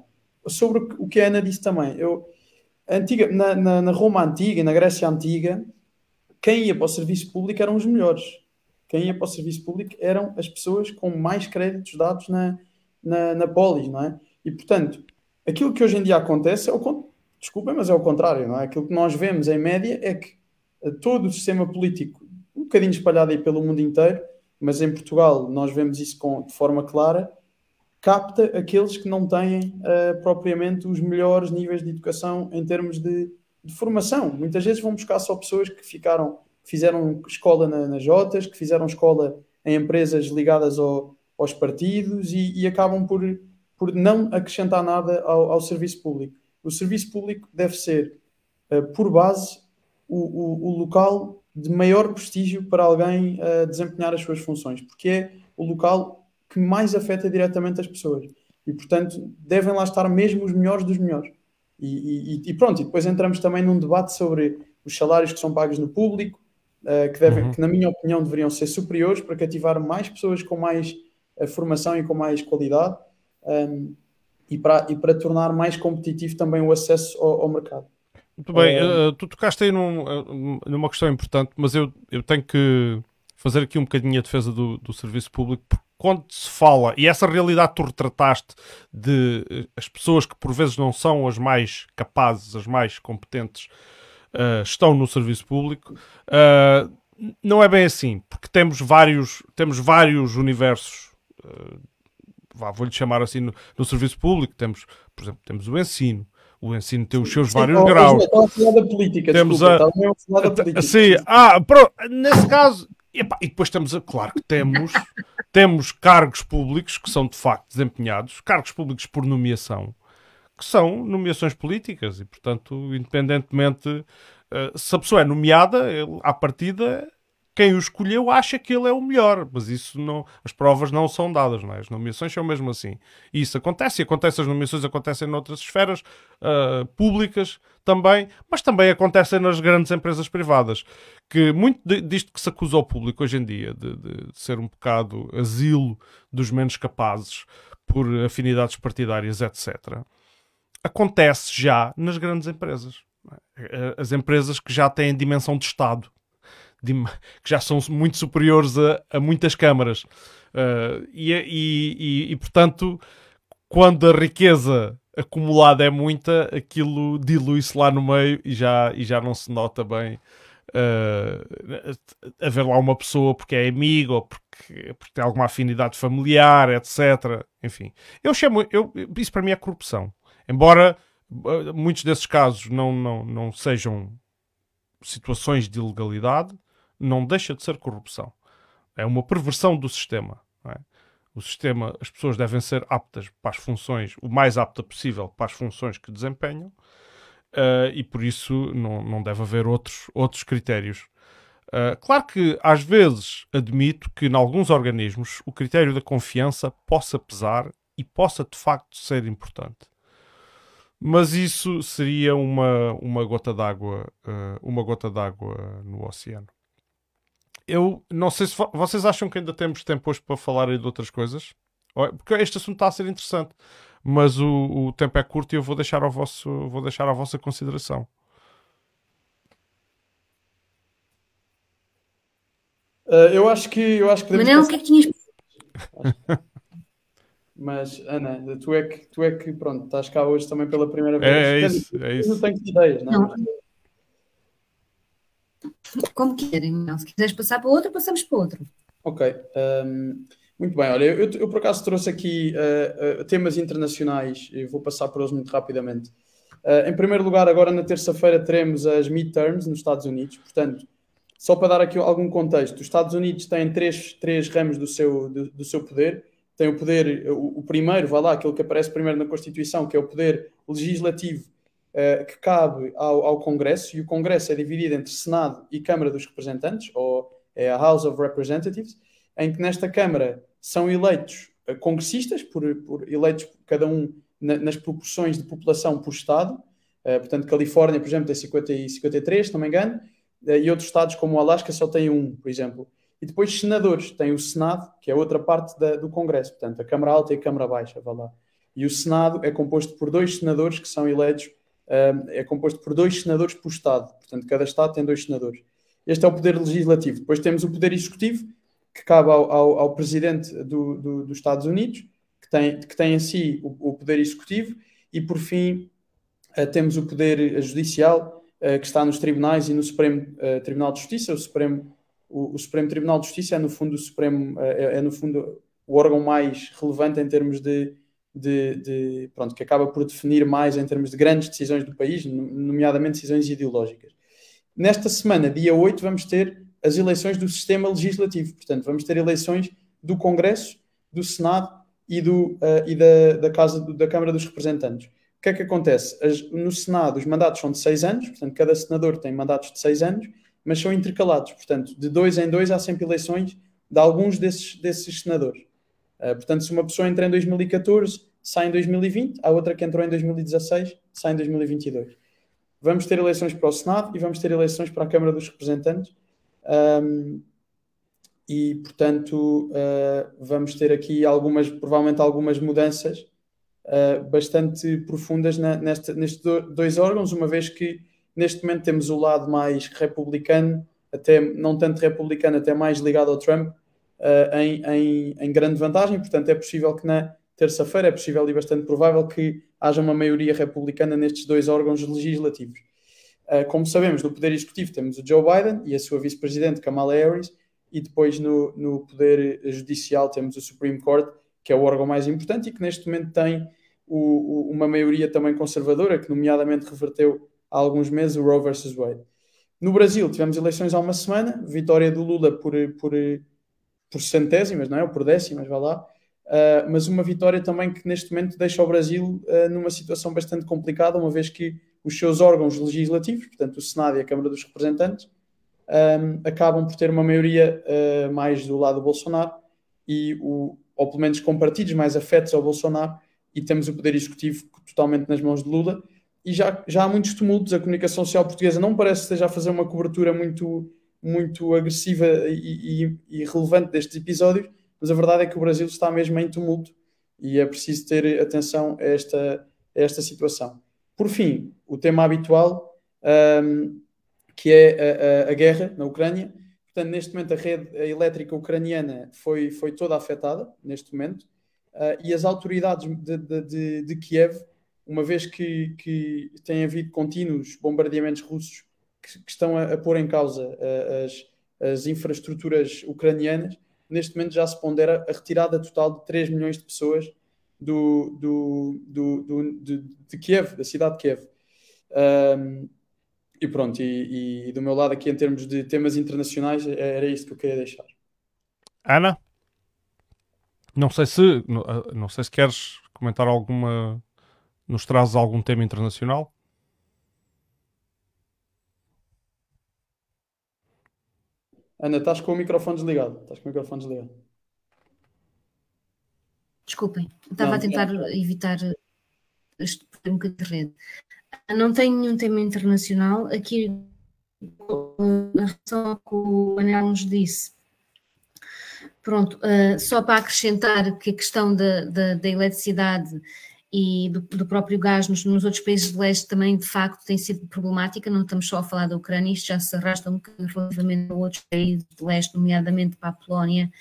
Sobre o que a Ana disse também, eu, antiga, na, na, na Roma Antiga, na Grécia Antiga, quem ia para o serviço público eram os melhores quem ia para o serviço público eram as pessoas com mais créditos dados na, na, na polis, não é? E, portanto, aquilo que hoje em dia acontece é o desculpem, mas é o contrário, não é? Aquilo que nós vemos em média é que eh, todo o sistema político, um bocadinho espalhado aí pelo mundo inteiro, mas em Portugal nós vemos isso com, de forma clara, capta aqueles que não têm uh, propriamente os melhores níveis de educação em termos de, de, formação. Muitas vezes vão buscar só pessoas que ficaram, fizeram escola na, nas Jotas, que fizeram escola em empresas ligadas ao, aos partidos e, e, acabam por, por não acrescentar nada ao, ao serviço público. O serviço público deve ser, uh, por base, o, o, o, local de maior prestígio para alguém uh, desempenhar as suas funções, porque é o local que mais afeta diretamente as pessoas. E, portanto, devem lá estar mesmo os melhores dos melhores. E, e, e pronto, e depois entramos também num debate sobre os salários que são pagos no público, que, devem, uhum. que, na minha opinião, deveriam ser superiores para cativar mais pessoas com mais uh, formação e com mais qualidade. Um, e para, e para tornar mais competitivo também o acesso ao, ao mercado. Muito bem, uh, tu tocaste aí num, numa questão importante, mas eu, eu tenho que fazer aqui um bocadinho a defesa do, do serviço público, porque quando se fala, e essa realidade tu retrataste de as pessoas que por vezes não são as mais capazes, as mais competentes, estão no serviço público, não é bem assim, porque temos vários, temos vários universos vou-lhe chamar assim, no, no, serviço público, temos, por exemplo, temos o ensino. O ensino tem os seus sim, vários graus. Estava a falar da política, temos desculpa, a, a falar da política. Sim, ah, pronto, nesse caso, e, e depois temos, claro que temos, temos cargos públicos que são de facto desempenhados, cargos públicos por nomeação, que são nomeações políticas e, portanto, independentemente uh, se a pessoa é nomeada, ele, à partida quem o escolheu acha que ele é o melhor, mas isso não, as provas não são dadas, não é? As nomeações são mesmo assim. E isso acontece, e acontece, as nomeações acontecem noutras esferas uh, públicas também, mas também acontecem nas grandes empresas privadas, que muito disto que se acusa ao público hoje em dia, de, de ser um bocado asilo dos menos capazes por afinidades partidárias, etc., acontece já nas grandes empresas. As empresas que já têm dimensão de Estado que já são muito superiores a, a muitas câmaras. Uh, e, e, e, e, portanto, quando a riqueza acumulada é muita, aquilo dilui-se lá no meio e já, e já não se nota bem. Uh, haver lá uma pessoa porque é amigo ou porque, porque tem alguma afinidade familiar, etc. Enfim, eu chamo, eu, isso para mim é corrupção. Embora uh, muitos desses casos não, não, não sejam situações de ilegalidade, não deixa de ser corrupção. É uma perversão do sistema. É? O sistema, as pessoas devem ser aptas para as funções, o mais apta possível para as funções que desempenham, uh, e por isso não, não deve haver outros, outros critérios. Uh, claro que às vezes admito que em alguns organismos o critério da confiança possa pesar e possa de facto ser importante. Mas isso seria uma, uma gota d'água, uh, uma gota d'água no oceano eu não sei se vocês acham que ainda temos tempo hoje para falar aí de outras coisas, porque este assunto está a ser interessante, mas o, o tempo é curto e eu vou deixar ao vosso, vou deixar à vossa consideração. Uh, eu acho que eu acho que Manel, o que é que tinhas Mas, Ana, tu é que, tu é que pronto, estás cá hoje também pela primeira vez. É, é isso, é isso. Não tenho ideias, não, é? não. Como querem, não. Se quiseres passar para outro, passamos para outro. Ok. Um, muito bem, olha, eu, eu, por acaso trouxe aqui uh, uh, temas internacionais e vou passar por eles muito rapidamente. Uh, em primeiro lugar, agora na terça-feira teremos as midterms nos Estados Unidos, portanto, só para dar aqui algum contexto, os Estados Unidos têm três, três ramos do seu, do, do seu poder. Tem o poder, o, o primeiro, vai lá, aquele que aparece primeiro na Constituição, que é o poder legislativo uh, que cabe ao, ao, Congresso, e o Congresso é dividido entre Senado e Câmara dos Representantes, ou é a House of Representatives, em que nesta Câmara são eleitos uh, congressistas, por, por, eleitos cada um na, nas proporções de população por Estado. Uh, portanto, Califórnia, por exemplo, tem 50 e 53, se não me engano, e outros estados como o Alasca só têm um, por exemplo. E depois senadores, tem o Senado, que é outra parte da, do Congresso, portanto, a Câmara Alta e a Câmara Baixa, vá lá. E o Senado é composto por dois senadores que são eleitos é composto por dois senadores por Estado. Portanto, cada Estado tem dois senadores. Este é o poder legislativo. Depois temos o poder executivo, que cabe ao, ao, ao presidente do, do, dos Estados Unidos, que tem, que tem em si o, o, poder executivo, E por fim, temos o poder judicial, que está nos tribunais e no Supremo Tribunal de Justiça. O Supremo, o, o Supremo Tribunal de Justiça é, no fundo, o Supremo, é, é no fundo o órgão mais relevante em termos de, de, de, pronto, que acaba por definir mais em termos de grandes decisões do país, nomeadamente decisões ideológicas. Nesta semana, dia 8, vamos ter as eleições do sistema legislativo, portanto, vamos ter eleições do Congresso, do Senado e, do, uh, e da, da, Casa, da Câmara dos Representantes. O que é que acontece? As, no Senado, os mandatos são de seis anos, portanto, cada senador tem mandatos de seis anos, mas são intercalados, portanto, de dois em dois há sempre eleições de alguns desses, desses senadores. Uh, portanto, se uma pessoa entra em 2014, sai em 2020, a outra que entrou em 2016, sai em 2022. Vamos ter eleições para o Senado e vamos ter eleições para a Câmara dos Representantes. Um, e, portanto, uh, vamos ter aqui algumas, provavelmente algumas mudanças uh, bastante profundas na, neste, nestes dois órgãos, uma vez que neste momento temos o lado mais republicano, até não tanto republicano, até mais ligado ao Trump, uh, em, em, em, grande vantagem, portanto é possível que na terça-feira, é possível e bastante provável que haja uma maioria republicana nestes dois órgãos legislativos. Uh, como sabemos, no Poder Executivo temos o Joe Biden e a sua vice-presidente Kamala Harris, e depois no, no Poder Judicial temos o Supreme Court, que é o órgão mais importante e que neste momento tem o, o, uma maioria também conservadora, que nomeadamente reverteu há alguns meses o Roe versus Wade. No Brasil tivemos eleições há uma semana, vitória do Lula por, por, por centésimas, não é? Ou por décimas, vá lá. Uh, mas uma vitória também que neste momento deixa o Brasil uh, numa situação bastante complicada, uma vez que os seus órgãos legislativos, portanto o Senado e a Câmara dos Representantes, um, acabam por ter uma maioria uh, mais do lado do Bolsonaro, e o, ou pelo menos com partidos mais afetos ao Bolsonaro, e temos o Poder Executivo totalmente nas mãos de Lula. E já, já há muitos tumultos, a comunicação social portuguesa não parece esteja a fazer uma cobertura muito muito agressiva e, e, e, relevante destes episódios, mas a verdade é que o Brasil está mesmo em tumulto e é preciso ter atenção a esta, a esta situação. Por fim, o tema habitual, um, que é a, a, a, guerra na Ucrânia. Portanto, neste momento a rede elétrica ucraniana foi, foi toda afetada, neste momento, uh, e as autoridades de, de, de, de Kiev, uma vez que, que tem havido contínuos bombardeamentos russos que, que estão a, a, pôr em causa uh, as, as infraestruturas ucranianas, neste momento já se pondera a retirada total de 3 milhões de pessoas do, do, do, do de, de, Kiev, da cidade de Kiev. Um, e pronto, e, e, do meu lado aqui em termos de temas internacionais era isto que eu queria deixar. Ana? Não sei se não, não sei se queres comentar alguma nos trazes algum tema internacional? Ana, estás com o microfone desligado. Estás com o microfone desligado. Desculpem, estava não, a tentar não. evitar este um bocadinho de rede. Não tenho nenhum tema internacional. Aqui, na relação ao que o Manel nos disse, pronto, uh, só para acrescentar que a questão da, da, da eletricidade e do, do, próprio gás nos, nos, outros países de leste também, de facto, tem sido problemática. Não estamos só a falar da Ucrânia, isto já se arrasta um bocadinho relativamente a outros países de leste, nomeadamente para a Polónia,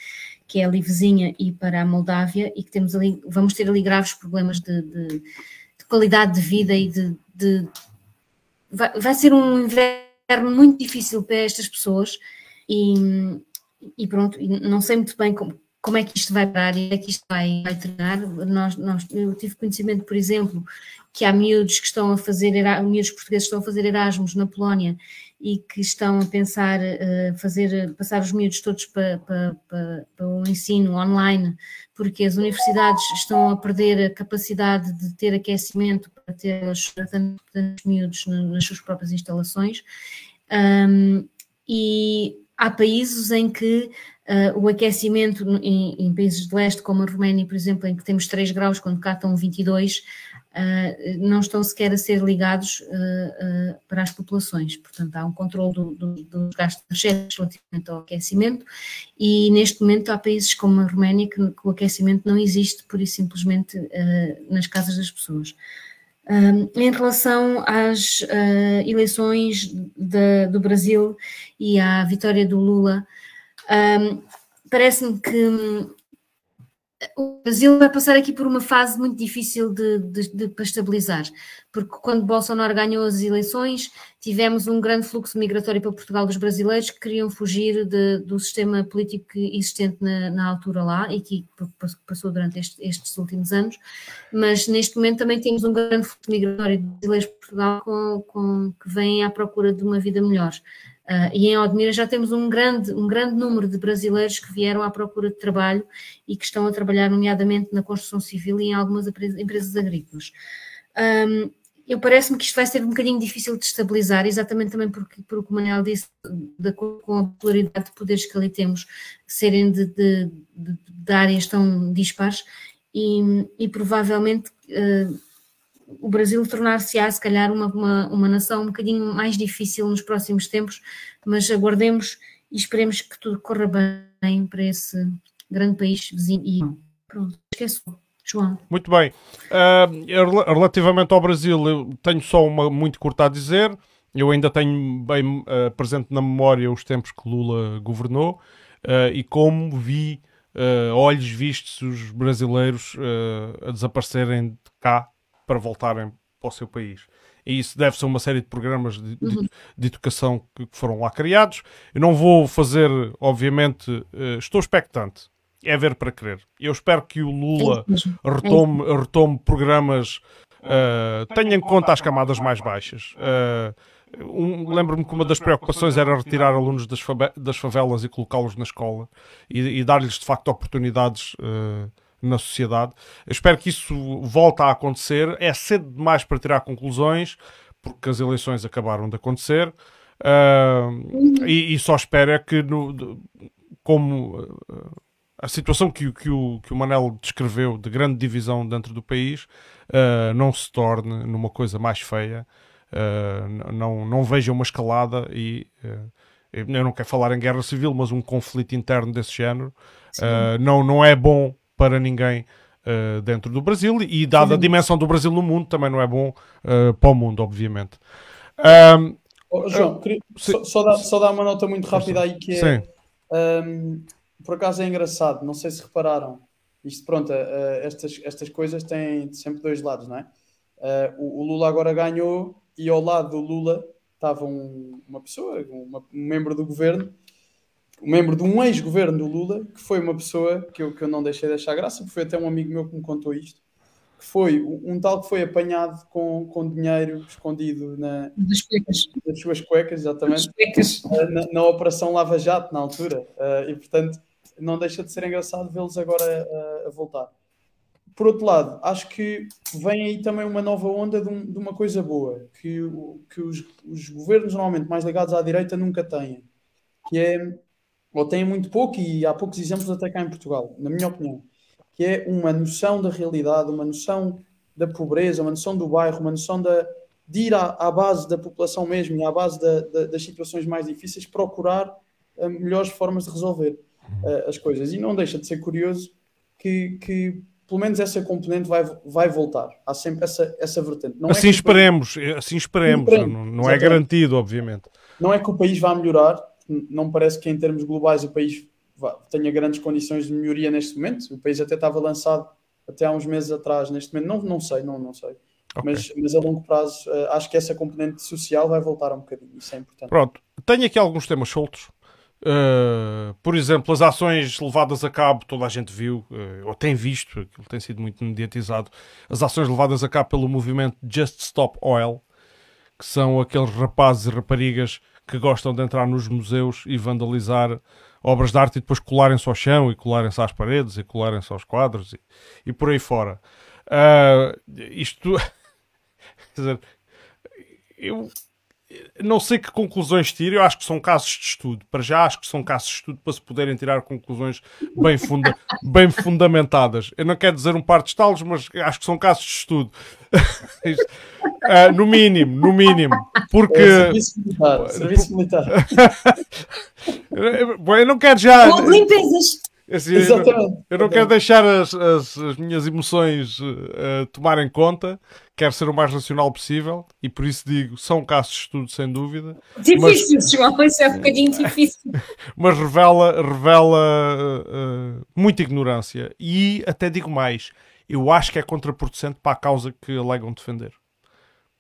que é ali vizinha, e para a Moldávia, e que temos ali, vamos ter ali graves problemas de, de, de qualidade de vida e de. de vai, vai, ser um inverno muito difícil para estas pessoas, e, e pronto, não sei muito bem como como é que isto vai parar e é que isto vai, vai terminar. Nós, nós, eu tive conhecimento, por exemplo, que há miúdos que estão a fazer, miúdos portugueses estão a fazer Erasmus na Polónia e que estão a pensar uh, fazer, passar os miúdos todos para, para, para, para o ensino online, porque as universidades estão a perder a capacidade de ter aquecimento para ter os miúdos nas suas próprias instalações. Um, e há países em que Uh, o aquecimento em, em, países de leste, como a Roménia, por exemplo, em que temos 3 graus, quando cá estão 22, uh, não estão sequer a ser ligados uh, para as populações. Portanto, há um controle dos do, do gastos relativamente ao aquecimento e, neste momento, há países como a Roménia que, que o aquecimento não existe, por e simplesmente, nas casas das pessoas. em relação às eleições de, do Brasil e à vitória do Lula, um, Parece-me que o Brasil vai passar aqui por uma fase muito difícil de, de, de, para estabilizar, porque quando Bolsonaro ganhou as eleições, tivemos um grande fluxo migratório para Portugal dos brasileiros que queriam fugir de, do sistema político existente na, na, altura lá e que passou durante este, estes últimos anos, mas neste momento também temos um grande fluxo migratório de brasileiros para Portugal com, com, que vêm à procura de uma vida melhor. Uh, e em Odmira já temos um grande, um grande número de brasileiros que vieram à procura de trabalho e que estão a trabalhar, nomeadamente na construção civil e em algumas empresas agrícolas. Um, eu parece-me que isto vai ser um bocadinho difícil de estabilizar, exatamente também porque, porque o Manuel disse, de acordo com a pluralidade de poderes que ali temos, serem de, de, de, de áreas tão dispares, e, e provavelmente uh, o Brasil tornar-se-á, se calhar, uma, uma, uma nação um bocadinho mais difícil nos próximos tempos, mas aguardemos e esperemos que tudo corra bem para esse grande país vizinho. E pronto, esqueço. João. Muito bem. Uh, relativamente ao Brasil, eu tenho só uma muito curta a dizer. Eu ainda tenho bem uh, presente na memória os tempos que Lula governou uh, e como vi, olhos vistos, os brasileiros a desaparecerem de cá para voltarem para o seu país. E isso deve-se a uma série de programas de, de, uhum. de, educação que foram lá criados. Eu não vou fazer, obviamente, uh, estou expectante. É ver para crer. Eu espero que o Lula retome, retome programas, uh, tenha em conta as camadas mais baixas. Uh, um, Lembro-me que uma das preocupações era retirar alunos das, das favelas e colocá-los na escola e, e dar-lhes de facto oportunidades uh, na sociedade. Eu espero que isso volte a acontecer. É cedo demais para tirar conclusões, porque as eleições acabaram de acontecer. Uh, e, e, só espero é que, no, como uh, a situação que, que, o, que o Manel descreveu de grande divisão dentro do país uh, não se torne numa coisa mais feia. não, não veja uma escalada e eu não quero falar em guerra civil, mas um conflito interno desse género não, não é bom para ninguém uh, dentro do Brasil e, dada a dimensão do Brasil no mundo, também não é bom uh, para o mundo, obviamente. Um, oh, João, queria, só, só, dar, só dar uma nota muito rápida aí que é. Um, por acaso é engraçado, não sei se repararam. Isto, pronto, estas, estas coisas têm sempre dois lados, não é? O, o, Lula agora ganhou e ao lado do Lula estava um, uma pessoa, uma, um membro do governo membro de um ex-governo do Lula, que foi uma pessoa que eu, que eu não deixei de achar graça, porque foi até um amigo meu que me contou isto, que foi um tal que foi apanhado com, com dinheiro escondido na, nas suas cuecas, exatamente, eh, na, na, Operação Lava Jato, na altura. Uh, e, portanto, não deixa de ser engraçado vê-los agora uh, a voltar. Por outro lado, acho que vem aí também uma nova onda de, um, de uma coisa boa, que, que os, os governos normalmente mais ligados à direita nunca têm, que é ou têm muito pouco, e há poucos exemplos até cá em Portugal, na minha opinião, que é uma noção da realidade, uma noção da pobreza, uma noção do bairro, uma noção da, de ir à, à base da população mesmo e à base da, da, das situações mais difíceis, procurar uh, melhores formas de resolver uh, as coisas. E não deixa de ser curioso que, que pelo menos essa componente vai, vai voltar. Há sempre essa, essa vertente. Não é assim, é esperemos, assim esperemos, esperemos, não, não é garantido, obviamente. Não é que o país vá melhorar, não parece que em termos globais o país tenha grandes condições de melhoria neste momento. O país até estava lançado até há uns meses atrás, neste momento, não, não sei, não, não sei. Okay. Mas, mas a longo prazo uh, acho que essa componente social vai voltar um bocadinho, isso é importante. Pronto, tenho aqui alguns temas soltos. Uh, por exemplo, as ações levadas a cabo, toda a gente viu, uh, ou tem visto, aquilo tem sido muito mediatizado, as ações levadas a cabo pelo movimento Just Stop Oil, que são aqueles rapazes e raparigas que gostam de entrar nos museus e vandalizar obras de arte e depois colarem-se ao chão e colarem-se às paredes e colarem-se aos quadros e, e por aí fora. Uh, isto. Quer dizer, eu não sei que conclusões tiro, eu acho que são casos de estudo. Para já acho que são casos de estudo para se poderem tirar conclusões bem, funda bem fundamentadas. Eu não quero dizer um par de estalos, mas acho que são casos de estudo. uh, no mínimo, no mínimo. Porque. É, serviço militar. Serviço militar. eu não quero já. Com limpezas. Assim, Exatamente. Eu, não, eu não quero deixar as, as, as minhas emoções uh, tomarem conta, quero ser o mais racional possível e por isso digo, são casos de estudo sem dúvida. Difícil, mas, João, isso é um bocadinho difícil. Mas revela, revela uh, muita ignorância e até digo mais, eu acho que é contraproducente para a causa que alegam defender.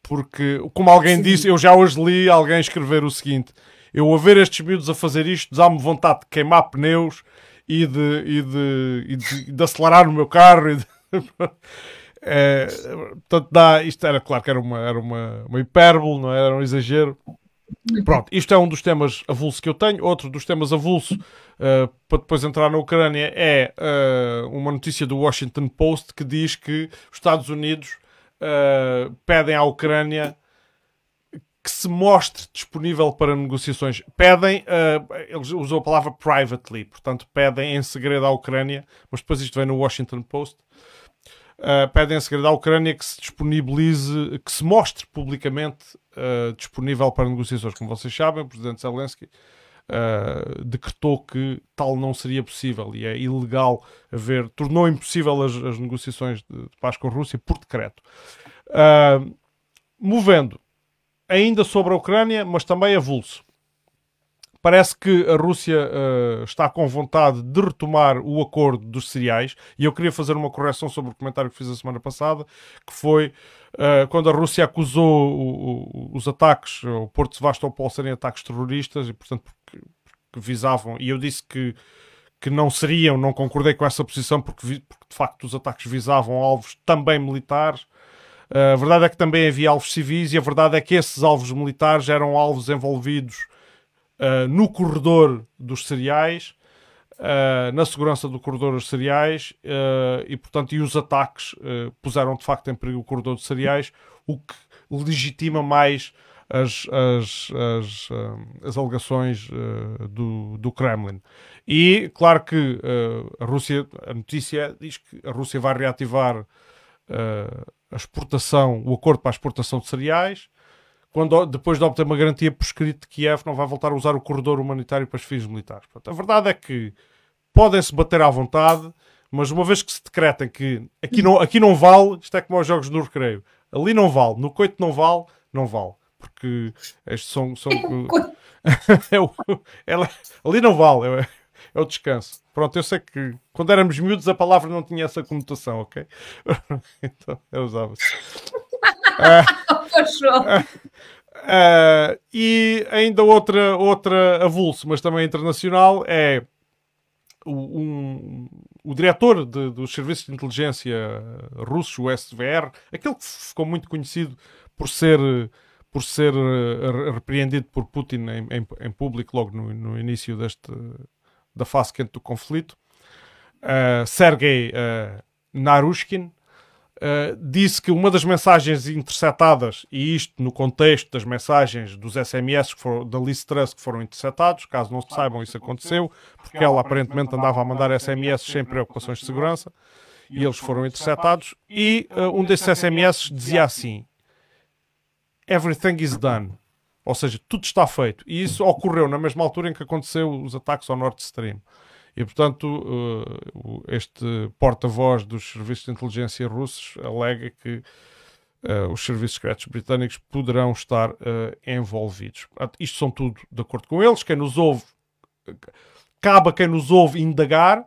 Porque, como alguém Sim. disse, eu já hoje li alguém escrever o seguinte: eu a ver estes miúdos a fazer isto, dá-me vontade de queimar pneus e de, e de, e de, de acelerar o meu carro. É, portanto, dá, isto era claro que era uma, era uma, uma hipérbole, não é? era um exagero. Pronto, isto é um dos temas avulsos que eu tenho. Outro dos temas avulsos, uh, para depois entrar na Ucrânia, é uh, uma notícia do Washington Post que diz que os Estados Unidos uh, pedem à Ucrânia que se mostre disponível para negociações. Pedem, uh, eles usam a palavra privately, portanto, pedem em segredo à Ucrânia, mas depois isto vem no Washington Post. Uh, pedem em segredo à Ucrânia que se disponibilize, que se mostre publicamente uh, disponível para negociações. Como vocês sabem, o presidente Zelensky uh, decretou que tal não seria possível e é ilegal haver, tornou impossível as, as negociações de, de, paz com a Rússia por decreto. movendo ainda sobre a Ucrânia, mas também avulso. Parece que a Rússia uh, está com vontade de retomar o acordo dos cereais, e eu queria fazer uma correção sobre o comentário que fiz a semana passada, que foi uh, quando a Rússia acusou o, o, os ataques, o Porto de Sevastopol serem ataques terroristas, e portanto porque, porque visavam, e eu disse que, que não seriam, não concordei com essa posição, porque, porque de facto os ataques visavam alvos também militares, a verdade é que também havia alvos civis e a verdade é que esses alvos militares eram alvos envolvidos uh, no corredor dos cereais, uh, na segurança do corredor dos cereais uh, e, portanto, e os ataques puseram de facto em perigo o corredor dos cereais, o que legitima mais as, as, as, as alegações do, do Kremlin. E claro que a Rússia, a notícia diz que a Rússia vai reativar a exportação, o acordo para a exportação de cereais, quando, depois de obter uma garantia por escrito de Kiev não vai voltar a usar o corredor humanitário para os fins militares. Portanto, a verdade é que podem-se bater à vontade, mas uma vez que se decretem que aqui não, aqui não vale, isto é como aos jogos no recreio, ali não vale, no coito não vale, não vale. Porque estes são. são... é, é, ali não vale, é, é o descanso. Pronto, eu sei que quando éramos miúdos a palavra não tinha essa conotação, ok? então eu usava-se. uh, uh, e ainda outra, outra avulso, mas também internacional, é o, um, o diretor de, dos serviços de inteligência russos, o SVR, aquele que ficou muito conhecido por ser por ser uh, repreendido por Putin em, em, em público logo no, no início deste, da fase quente do conflito, uh, Sergei uh, Narushkin, Uh, disse que uma das mensagens interceptadas, e isto no contexto das mensagens dos SMS que foram, da Liz Truss que foram interceptados, caso não se saibam, isso aconteceu, porque ela aparentemente andava a mandar SMS sem preocupações de segurança, e eles foram interceptados, e uh, um desses SMS dizia assim: Everything is done. Ou seja, tudo está feito. E isso ocorreu na mesma altura em que aconteceu os ataques ao Nord Stream. E, portanto, uh, este porta-voz dos serviços de inteligência russos alega que uh, os serviços secretos britânicos poderão estar uh, envolvidos. Isto são tudo de acordo com eles. Quem nos ouve, cabe a quem nos ouve indagar.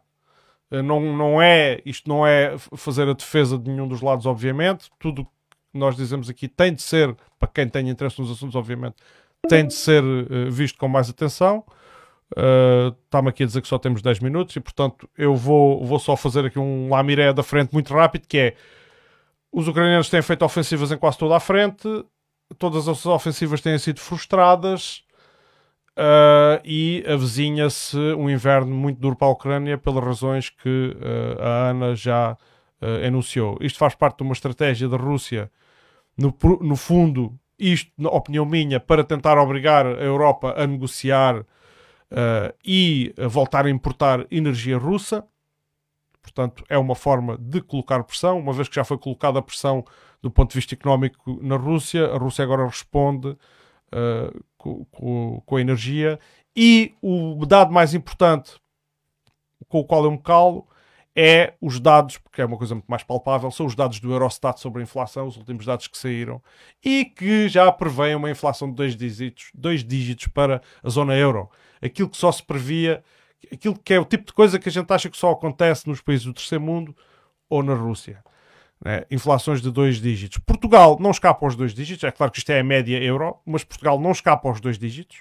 Não, não é, isto não é fazer a defesa de nenhum dos lados, obviamente. Tudo nós dizemos aqui tem de ser, para quem tem interesse nos assuntos, obviamente, tem de ser visto com mais atenção. Está-me aqui a dizer que só temos 10 minutos e, portanto, eu vou, vou só fazer aqui um lamiré da frente muito rápido, que é os ucranianos têm feito ofensivas em quase toda a frente, todas as ofensivas têm sido frustradas uh, e avizinha-se um inverno muito duro para a Ucrânia pelas razões que uh, a Ana já enunciou. Isto faz parte de uma estratégia da Rússia no, no fundo, isto, na opinião minha, para tentar obrigar a Europa a negociar uh, e a voltar a importar energia russa. Portanto, é uma forma de colocar pressão, uma vez que já foi colocada a pressão do ponto de vista económico na Rússia, a Rússia agora responde uh, com, com, com a energia. E o dado mais importante com o qual eu me calo é os dados, porque é uma coisa muito mais palpável, são os dados do Eurostat sobre a inflação, os últimos dados que saíram, e que já prevêem uma inflação de dois dígitos, dois dígitos para a zona euro. Aquilo que só se previa, aquilo que é o tipo de coisa que a gente acha que só acontece nos países do terceiro mundo ou na Rússia. Né? Inflações de dois dígitos. Portugal não escapa aos dois dígitos, é claro que isto é a média euro, mas Portugal não escapa aos dois dígitos.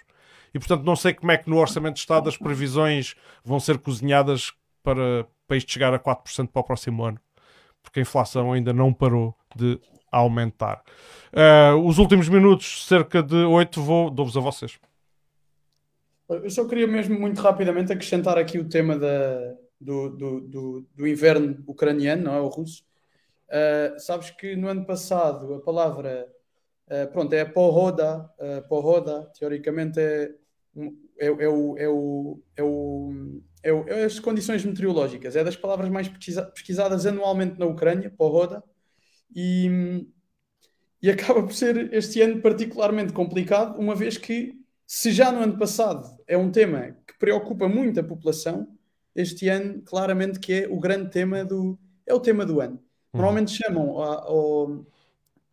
E portanto não sei como é que no Orçamento de Estado as previsões vão ser cozinhadas para, para isto chegar a 4% para o próximo ano, porque a inflação ainda não parou de aumentar. Uh, os últimos minutos, cerca de 8, vou, dou-vos a vocês. Eu só queria mesmo muito rapidamente acrescentar aqui o tema da, do, do, do, do inverno ucraniano, não é? O russo. Uh, sabes que no ano passado a palavra, uh, pronto, é porroda, uh, teoricamente é, é, é, o, é, o, é, o, é, o, é as condições meteorológicas, é das palavras mais pesquisa, pesquisadas anualmente na Ucrânia, porroda, e, e acaba por ser este ano particularmente complicado, uma vez que se já no ano passado é um tema que preocupa muito a população, este ano claramente que é o grande tema do é o tema do ano. Uhum. Normalmente chamam ao,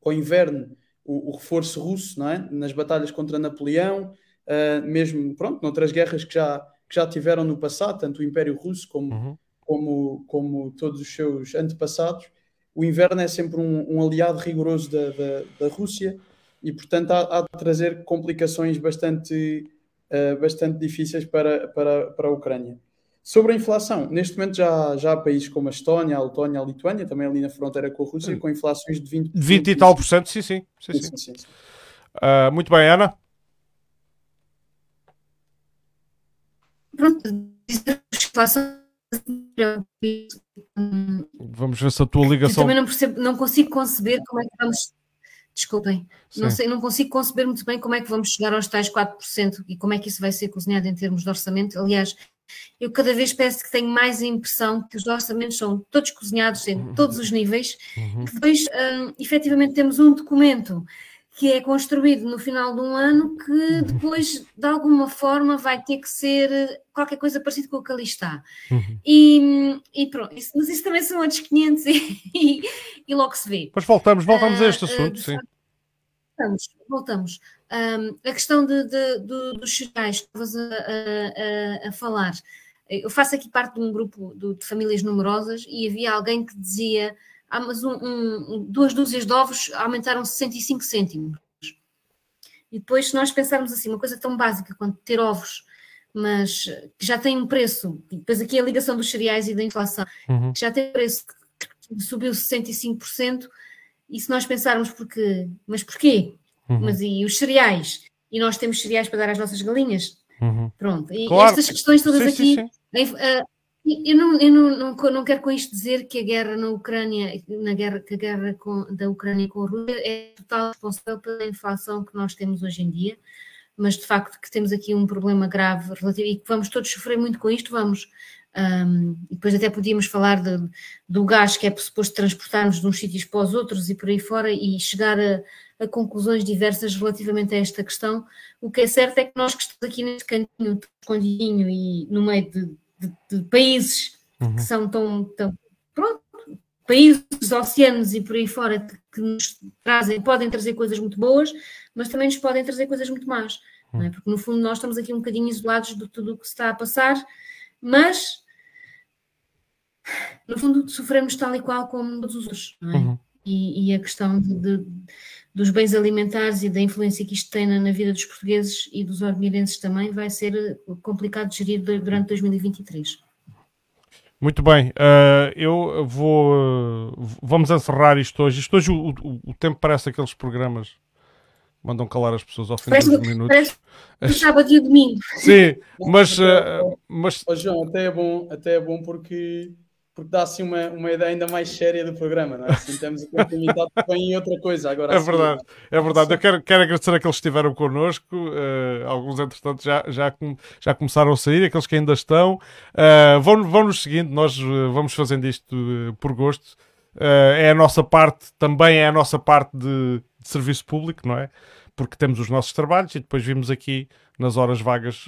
ao inverno o, o, reforço russo, não é? Nas batalhas contra Napoleão, uh, mesmo, pronto, noutras guerras que já, que já tiveram no passado, tanto o Império Russo como, uhum. como, como todos os seus antepassados, o inverno é sempre um, um aliado rigoroso da, da, da, Rússia e, portanto, há, há de trazer complicações bastante, uh, bastante difíceis para, para, para a Ucrânia. Sobre a inflação, neste momento já, já há países como a Estónia, a Letónia, a Lituânia, também ali na fronteira com a Rússia, com inflações de 20%. 20 e tal por cento, sim, sim. sim, sim. sim, sim. Uh, muito bem, Ana. Pronto, inflação. Vamos ver se a tua ligação. Eu também não, percebo, não consigo conceber como é que vamos. Desculpem, não, sei, não consigo conceber muito bem como é que vamos chegar aos tais 4% e como é que isso vai ser cozinhado em termos de orçamento. Aliás, eu cada vez penso que tenho mais a impressão que os orçamentos são todos cozinhados em uhum. todos os níveis, uhum. que depois um, efetivamente temos um documento que é construído no final de um ano que uhum. depois, de alguma forma, vai ter que ser qualquer coisa parecida com o que ali está. Uhum. E, e, pronto, isso, mas isso também são outros 500 e, e, e logo se vê. Pois voltamos, voltamos uh, a este ah, assunto, uh, sim. Voltamos, voltamos. Um, a questão de, de, de, dos cereais que estavas a, a, a, falar. Eu faço aqui parte de um grupo de, de famílias numerosas e havia alguém que dizia ah, mas um, um, duas dúzias de ovos aumentaram 65 cêntimos. E depois, se nós pensarmos assim, uma coisa tão básica quanto ter ovos, mas que já tem um preço, depois aqui a ligação dos cereais e da inflação, uhum. que já tem preço que subiu 65%, e se nós pensarmos porque, mas porquê? Uhum. Mas e os cereais? E nós temos cereais para dar às nossas galinhas? Uhum. Pronto. E claro. estas questões todas sim, aqui. Sim, sim. Uh, eu, não, eu não, não, não, quero com isto dizer que a guerra na Ucrânia, na guerra, que a guerra com, da Ucrânia com a Rússia é total responsável pela inflação que nós temos hoje em dia, mas de facto que temos aqui um problema grave relativo e que vamos todos sofrer muito com isto, vamos. Um, e depois até podíamos falar de, do gás que é suposto transportarmos de uns sítios para os outros e por aí fora e chegar a, a conclusões diversas relativamente a esta questão. O que é certo é que nós que estamos aqui neste cantinho, escondidinho e no meio de, de, de países uhum. que são tão, tão pronto, países, oceanos e por aí fora que nos trazem, podem trazer coisas muito boas, mas também nos podem trazer coisas muito más. Uhum. É? Porque no fundo nós estamos aqui um bocadinho isolados de tudo o que se está a passar, mas no fundo sofremos tal e qual como todos os outros. É? Uhum. E, e, a questão de, de dos bens alimentares e da influência que isto tem na, na vida dos portugueses e dos orgueirenses também vai ser eh, complicado de gerir durante 2023. Muito bem, uh, eu vou. Uh, vamos encerrar isto hoje. Isto hoje o, o, o, tempo parece aqueles programas mandam calar as pessoas ao fim parece, dos minutos. Parece sábado e domingo. Sim, mas. Uh, mas... Oh, João, até é bom, até é bom porque porque dá assim uma, uma ideia ainda mais séria do programa, não é? Assim temos a continuidade em outra coisa. Agora, é assim, verdade, é verdade. Eu quero, quero agradecer aqueles que estiveram connosco, uh, alguns entretanto já, já, já começaram a sair, aqueles que ainda estão. Uh, vão, vão nos seguindo, nós uh, vamos fazendo isto por gosto. é a nossa parte, também é a nossa parte de, de, serviço público, não é? Porque temos os nossos trabalhos e depois vimos aqui nas horas vagas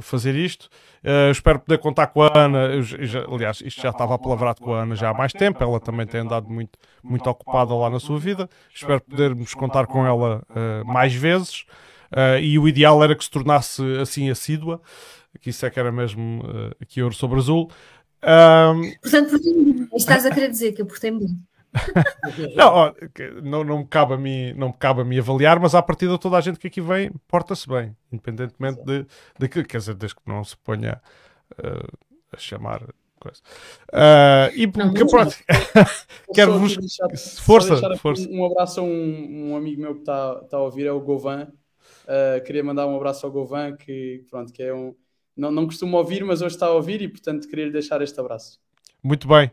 fazer isto. Uh, espero poder contar com a Ana. Já, aliás, isto já estava apalavrado com a Ana já há mais tempo. Ela também tem andado muito, muito ocupada lá na sua vida. Espero podermos contar com ela uh, mais vezes. Uh, e o ideal era que se tornasse assim assídua, que isso é que era mesmo aqui ouro sobre azul. Portanto, estás a querer dizer que eu portei-me bem. não, ó, não, não, me cabe a mim, não me cabe a mim avaliar, mas à partida toda a gente que aqui vem porta-se bem, independentemente de, de que, quer dizer, desde que não se ponha uh, a chamar coisa. Uh, e não, que, pronto, quero-vos força, força. Um, um, abraço a um, um amigo meu que está tá a ouvir, é o Govan. Uh, queria mandar um abraço ao Govan, que pronto, que é um não, não costuma ouvir, mas hoje está a ouvir e portanto queria lhe deixar este abraço. Muito bem.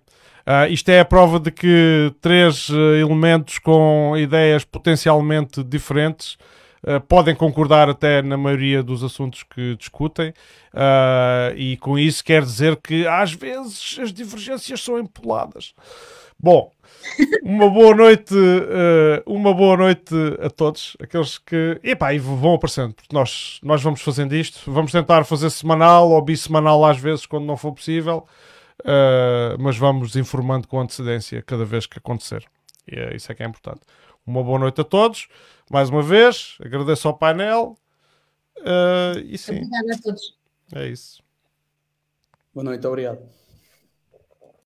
Uh, isto é a prova de que três uh, elementos com ideias potencialmente diferentes uh, podem concordar até na maioria dos assuntos que discutem, e com isso quer dizer que às vezes as divergências são empoladas. Bom, uma boa noite, uma boa noite a todos, aqueles que epá, e vão aparecendo, porque nós, nós vamos fazendo isto, vamos tentar fazer semanal ou bissemanal às vezes quando não for possível. Uh, mas vamos informando com antecedência cada vez que acontecer. E é, isso é que é importante. Uma boa noite a todos. Mais uma vez, agradeço ao painel. Uh, e sim. Obrigada a todos. É isso. Boa noite, obrigado.